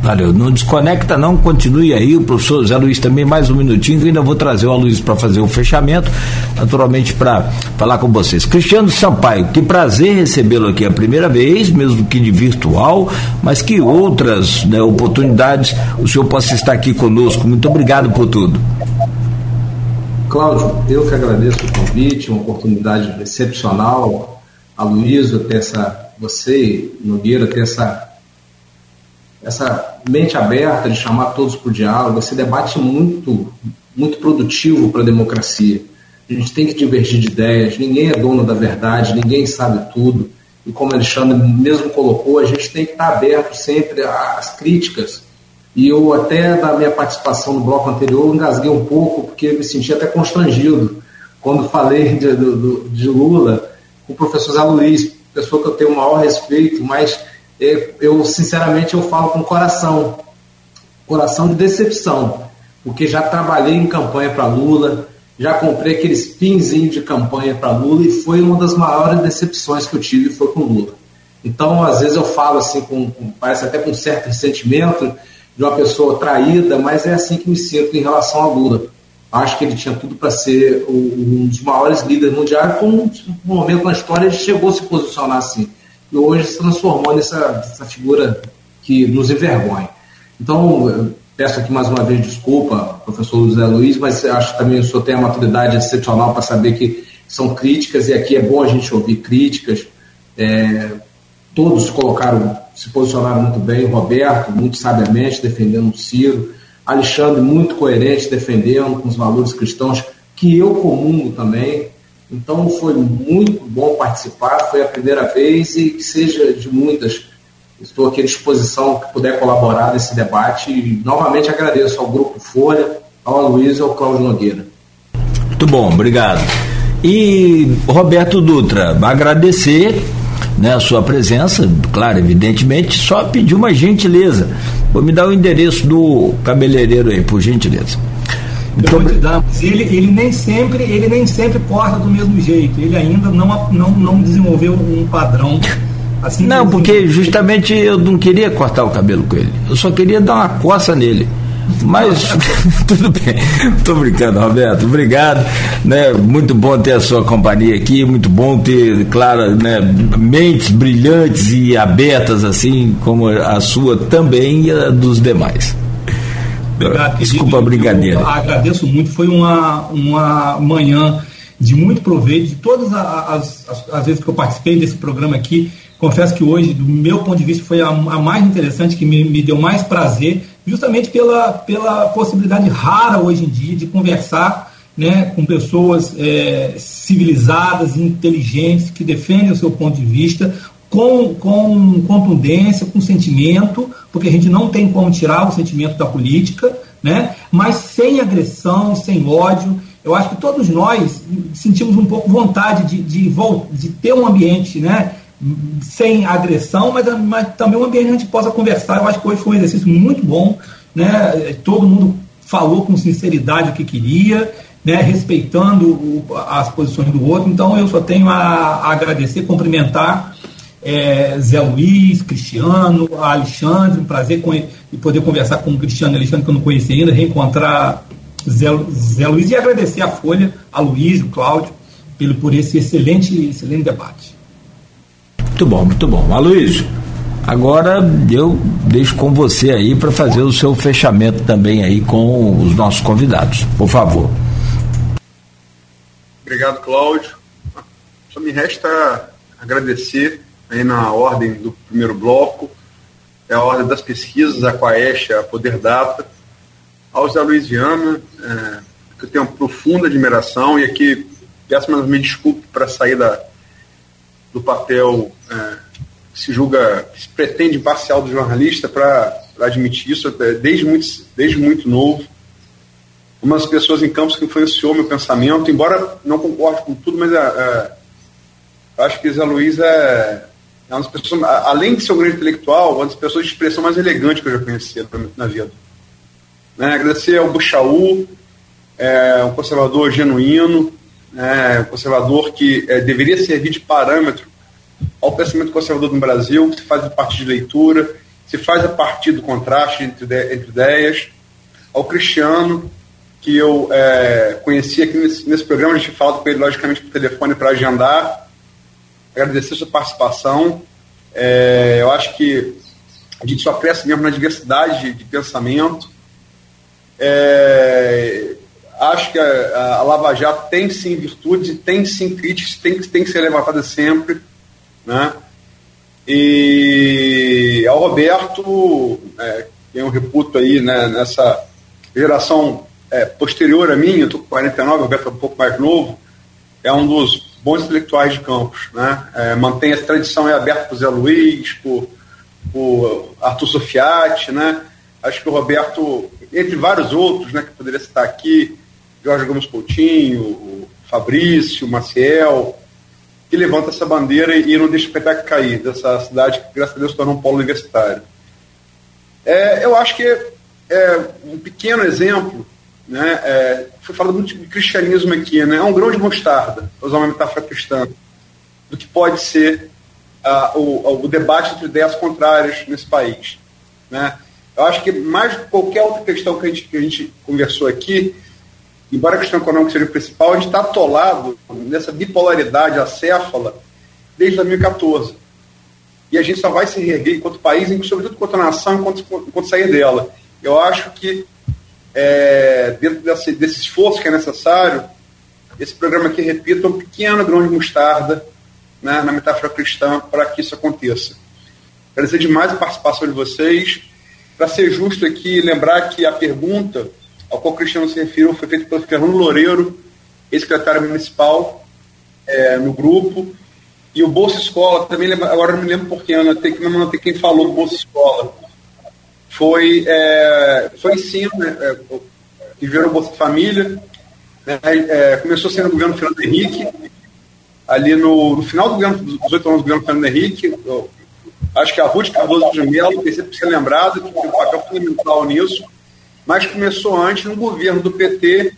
Valeu. Não desconecta, não. Continue aí. O professor Zé Luiz também, mais um minutinho, que ainda vou trazer o Luiz para fazer o fechamento, naturalmente, para falar com vocês. Cristiano Sampaio, que prazer recebê-lo aqui a primeira vez, mesmo que de virtual, mas que outras né, oportunidades o senhor possa estar aqui conosco. Muito obrigado por tudo. Cláudio, eu que agradeço o convite, uma oportunidade excepcional. A ter essa, você, Nogueira, ter essa essa mente aberta de chamar todos para o diálogo, esse debate muito, muito produtivo para a democracia. A gente tem que divergir de ideias, ninguém é dono da verdade, ninguém sabe tudo. E como Alexandre mesmo colocou, a gente tem que estar aberto sempre às críticas. E eu até na minha participação no bloco anterior engasguei um pouco, porque me senti até constrangido quando falei de, de, de Lula com o professor Zé Luiz, pessoa que eu tenho o maior respeito, mas eu sinceramente eu falo com coração, coração de decepção, porque já trabalhei em campanha para Lula, já comprei aqueles pinzinhos de campanha para Lula e foi uma das maiores decepções que eu tive foi com Lula. Então, às vezes eu falo assim, com, com, parece até com certo ressentimento de uma pessoa traída, mas é assim que me sinto em relação a Lula. Acho que ele tinha tudo para ser um dos maiores líderes mundiais, como um momento na história ele chegou a se posicionar assim e hoje se transformou nessa, nessa figura que nos envergonha. Então, peço aqui mais uma vez desculpa, professor José Luiz, mas acho que também o senhor tem a maturidade excepcional para saber que são críticas e aqui é bom a gente ouvir críticas. É, todos colocaram, se posicionaram muito bem, Roberto, muito sabiamente, defendendo o Ciro, Alexandre, muito coerente, defendendo com os valores cristãos, que eu comungo também, então foi muito bom participar, foi a primeira vez e que seja de muitas. Estou aqui à disposição que puder colaborar nesse debate e novamente agradeço ao Grupo Folha, ao Luiz e ao Cláudio Nogueira. Muito bom, obrigado. E Roberto Dutra, agradecer né, a sua presença, claro, evidentemente, só pedir uma gentileza. Vou me dar o endereço do cabeleireiro aí, por gentileza. Então, ele, ele nem sempre ele nem sempre corta do mesmo jeito. Ele ainda não, não, não desenvolveu um padrão. Assim não, porque justamente eu não queria cortar o cabelo com ele. Eu só queria dar uma coça nele. Mas tudo bem. Estou brincando, Roberto. Obrigado. Né? Muito bom ter a sua companhia aqui. Muito bom ter, claro, né, mentes brilhantes e abertas, assim como a sua também e a dos demais. Obrigado, Desculpa a brincadeira. agradeço muito. Foi uma, uma manhã de muito proveito. De todas as, as, as, vezes que eu participei desse programa aqui, confesso que hoje, do meu ponto de vista, foi a, a mais interessante, que me, me deu mais prazer, justamente pela, pela possibilidade rara hoje em dia de conversar né, com pessoas é, civilizadas, inteligentes, que defendem o seu ponto de vista, com, com contundência, com sentimento, porque a gente não tem como tirar o sentimento da política, né? mas sem agressão, sem ódio. Eu acho que todos nós sentimos um pouco vontade de, de, de ter um ambiente né? sem agressão, mas, mas também um ambiente onde a gente possa conversar. Eu acho que hoje foi um exercício muito bom. Né? Todo mundo falou com sinceridade o que queria, né, respeitando o, as posições do outro. Então eu só tenho a, a agradecer, cumprimentar é, Zé Luiz, Cristiano, Alexandre, um prazer com ele, poder conversar com o Cristiano e Alexandre, que eu não conhecia ainda, reencontrar Zé, Zé Luiz e agradecer a Folha, a Luiz, o Cláudio, pelo, por esse excelente, excelente debate. Muito bom, muito bom. Aloysio, agora eu deixo com você aí para fazer o seu fechamento também aí com os nossos convidados. Por favor. Obrigado, Cláudio. Só me resta agradecer aí na ordem do primeiro bloco, é a ordem das pesquisas, a Quaest, a Poder Data, aos da Louisiana, é, que eu tenho uma profunda admiração, e aqui peço mais me desculpe para sair da, do papel é, que se julga, que se pretende imparcial do jornalista para admitir isso desde muito, desde muito novo. Uma das pessoas em Campos que influenciou meu pensamento, embora não concorde com tudo, mas é, é, acho que Zé Luiz é, é uma das pessoas, além de ser um grande intelectual, uma das pessoas de expressão mais elegante que eu já conheci na vida. Né? Agradecer ao Buchaú, é, um conservador genuíno, é, um conservador que é, deveria servir de parâmetro ao pensamento conservador no Brasil, que se faz parte de leitura, se faz a partir do contraste entre, entre ideias, ao Cristiano, que eu é, conheci aqui nesse, nesse, programa, a gente fala com ele, logicamente, por telefone para agendar. Agradecer a sua participação. É, eu acho que a gente só cresce mesmo na diversidade de, de pensamento. É, acho que a, a, Lava Jato tem sim virtudes tem sim críticas, tem, tem que ser levantada sempre. Né? E ao Roberto, é, eu reputo aí né, nessa geração é, posterior a mim, eu estou com 49, o Roberto é um pouco mais novo, é um dos bons intelectuais de Campos. Né? É, mantém essa tradição é aberta por Zé Luiz, por, por Arthur Sofiati, né? Acho que o Roberto, entre vários outros, né, que poderia citar aqui, Jorge Gomes Coutinho, o Fabrício, o Maciel, que levanta essa bandeira e não deixa o peteco cair dessa cidade que, graças a Deus, se tornou um polo universitário. É, eu acho que é um pequeno exemplo, né, é, foi falado muito de cristianismo aqui, né, é um grão de mostarda, usar uma metáfora cristã, do que pode ser uh, o, o, debate entre ideias contrárias nesse país. Né. Eu acho que mais do que qualquer outra questão que a gente, que a gente conversou aqui, embora a questão econômica seja o principal, a gente está atolado nessa bipolaridade acéfala desde 2014. E a gente só vai se reerguer enquanto país, sobretudo enquanto nação, enquanto, enquanto sair dela. Eu acho que, é, dentro desse, desse esforço que é necessário, esse programa aqui, repito, é um pequeno grão de mostarda né, na metáfora cristã para que isso aconteça. Agradecer demais a participação de vocês. Para ser justo aqui, lembrar que a pergunta ao qual o Cristiano se referiu foi feita pelo Fernando Loureiro, ex-secretário municipal, é, no grupo. E o Bolsa Escola, também agora não me lembro por quem, não tem, não tem quem falou do Bolsa Escola. Foi, é, foi sim, né, é, que virou Bolsa Família. Né, é, começou sendo o governo Fernando Henrique, ali no, no final do governo, dos oito anos do governo Fernando Henrique. Acho que a Ruth Cardoso de Mello precisa ser lembrada, que tem um papel fundamental nisso mas começou antes no governo do PT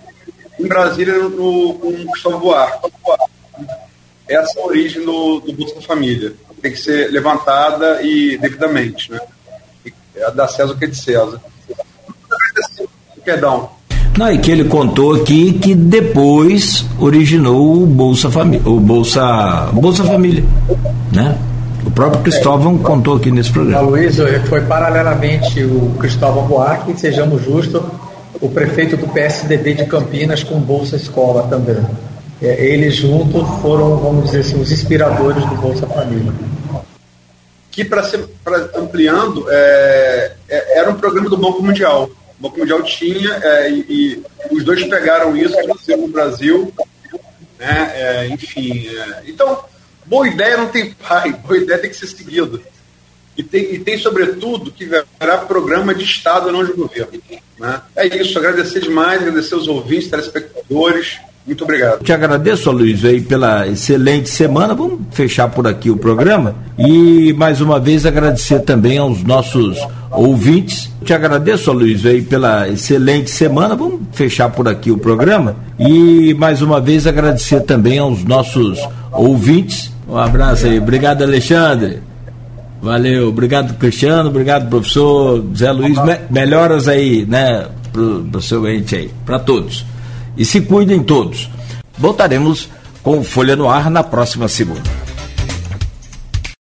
em Brasília no, com Gustavo Buarque. Essa é a origem do, do Bolsa Família. Tem que ser levantada e devidamente, né? É da César o que é de César. Perdão. Não, e que ele contou aqui que depois originou o Bolsa Família, o Bolsa, Bolsa Família, né? O próprio Cristóvão é, contou aqui nesse programa. Luiz, foi paralelamente o Cristóvão Buarque, sejamos justos, o prefeito do PSDB de Campinas com Bolsa Escola também. É, eles juntos foram, vamos dizer assim, os inspiradores do Bolsa Família. Que, para ser pra, ampliando, é, é, era um programa do Banco Mundial. O Banco Mundial tinha, é, e, e, os dois pegaram isso, no Brasil. Né, é, enfim, é, então, Boa ideia não tem pai, boa ideia tem que ser seguida. E tem, e tem sobretudo, que verá programa de Estado, não de governo. Né? É isso, agradecer demais, agradecer os ouvintes, telespectadores. Muito obrigado. Te agradeço, Luiz, aí pela excelente semana. Vamos fechar por aqui o programa e mais uma vez agradecer também aos nossos ouvintes. Te agradeço, Luiz, aí pela excelente semana. Vamos fechar por aqui o programa e mais uma vez agradecer também aos nossos ouvintes. Um abraço aí. Obrigado, Alexandre. Valeu. Obrigado, Cristiano. Obrigado, professor Zé Luiz. Me melhoras aí, né, pro, pro seu ente aí, para todos e se cuidem todos. Voltaremos com Folha no Ar na próxima segunda.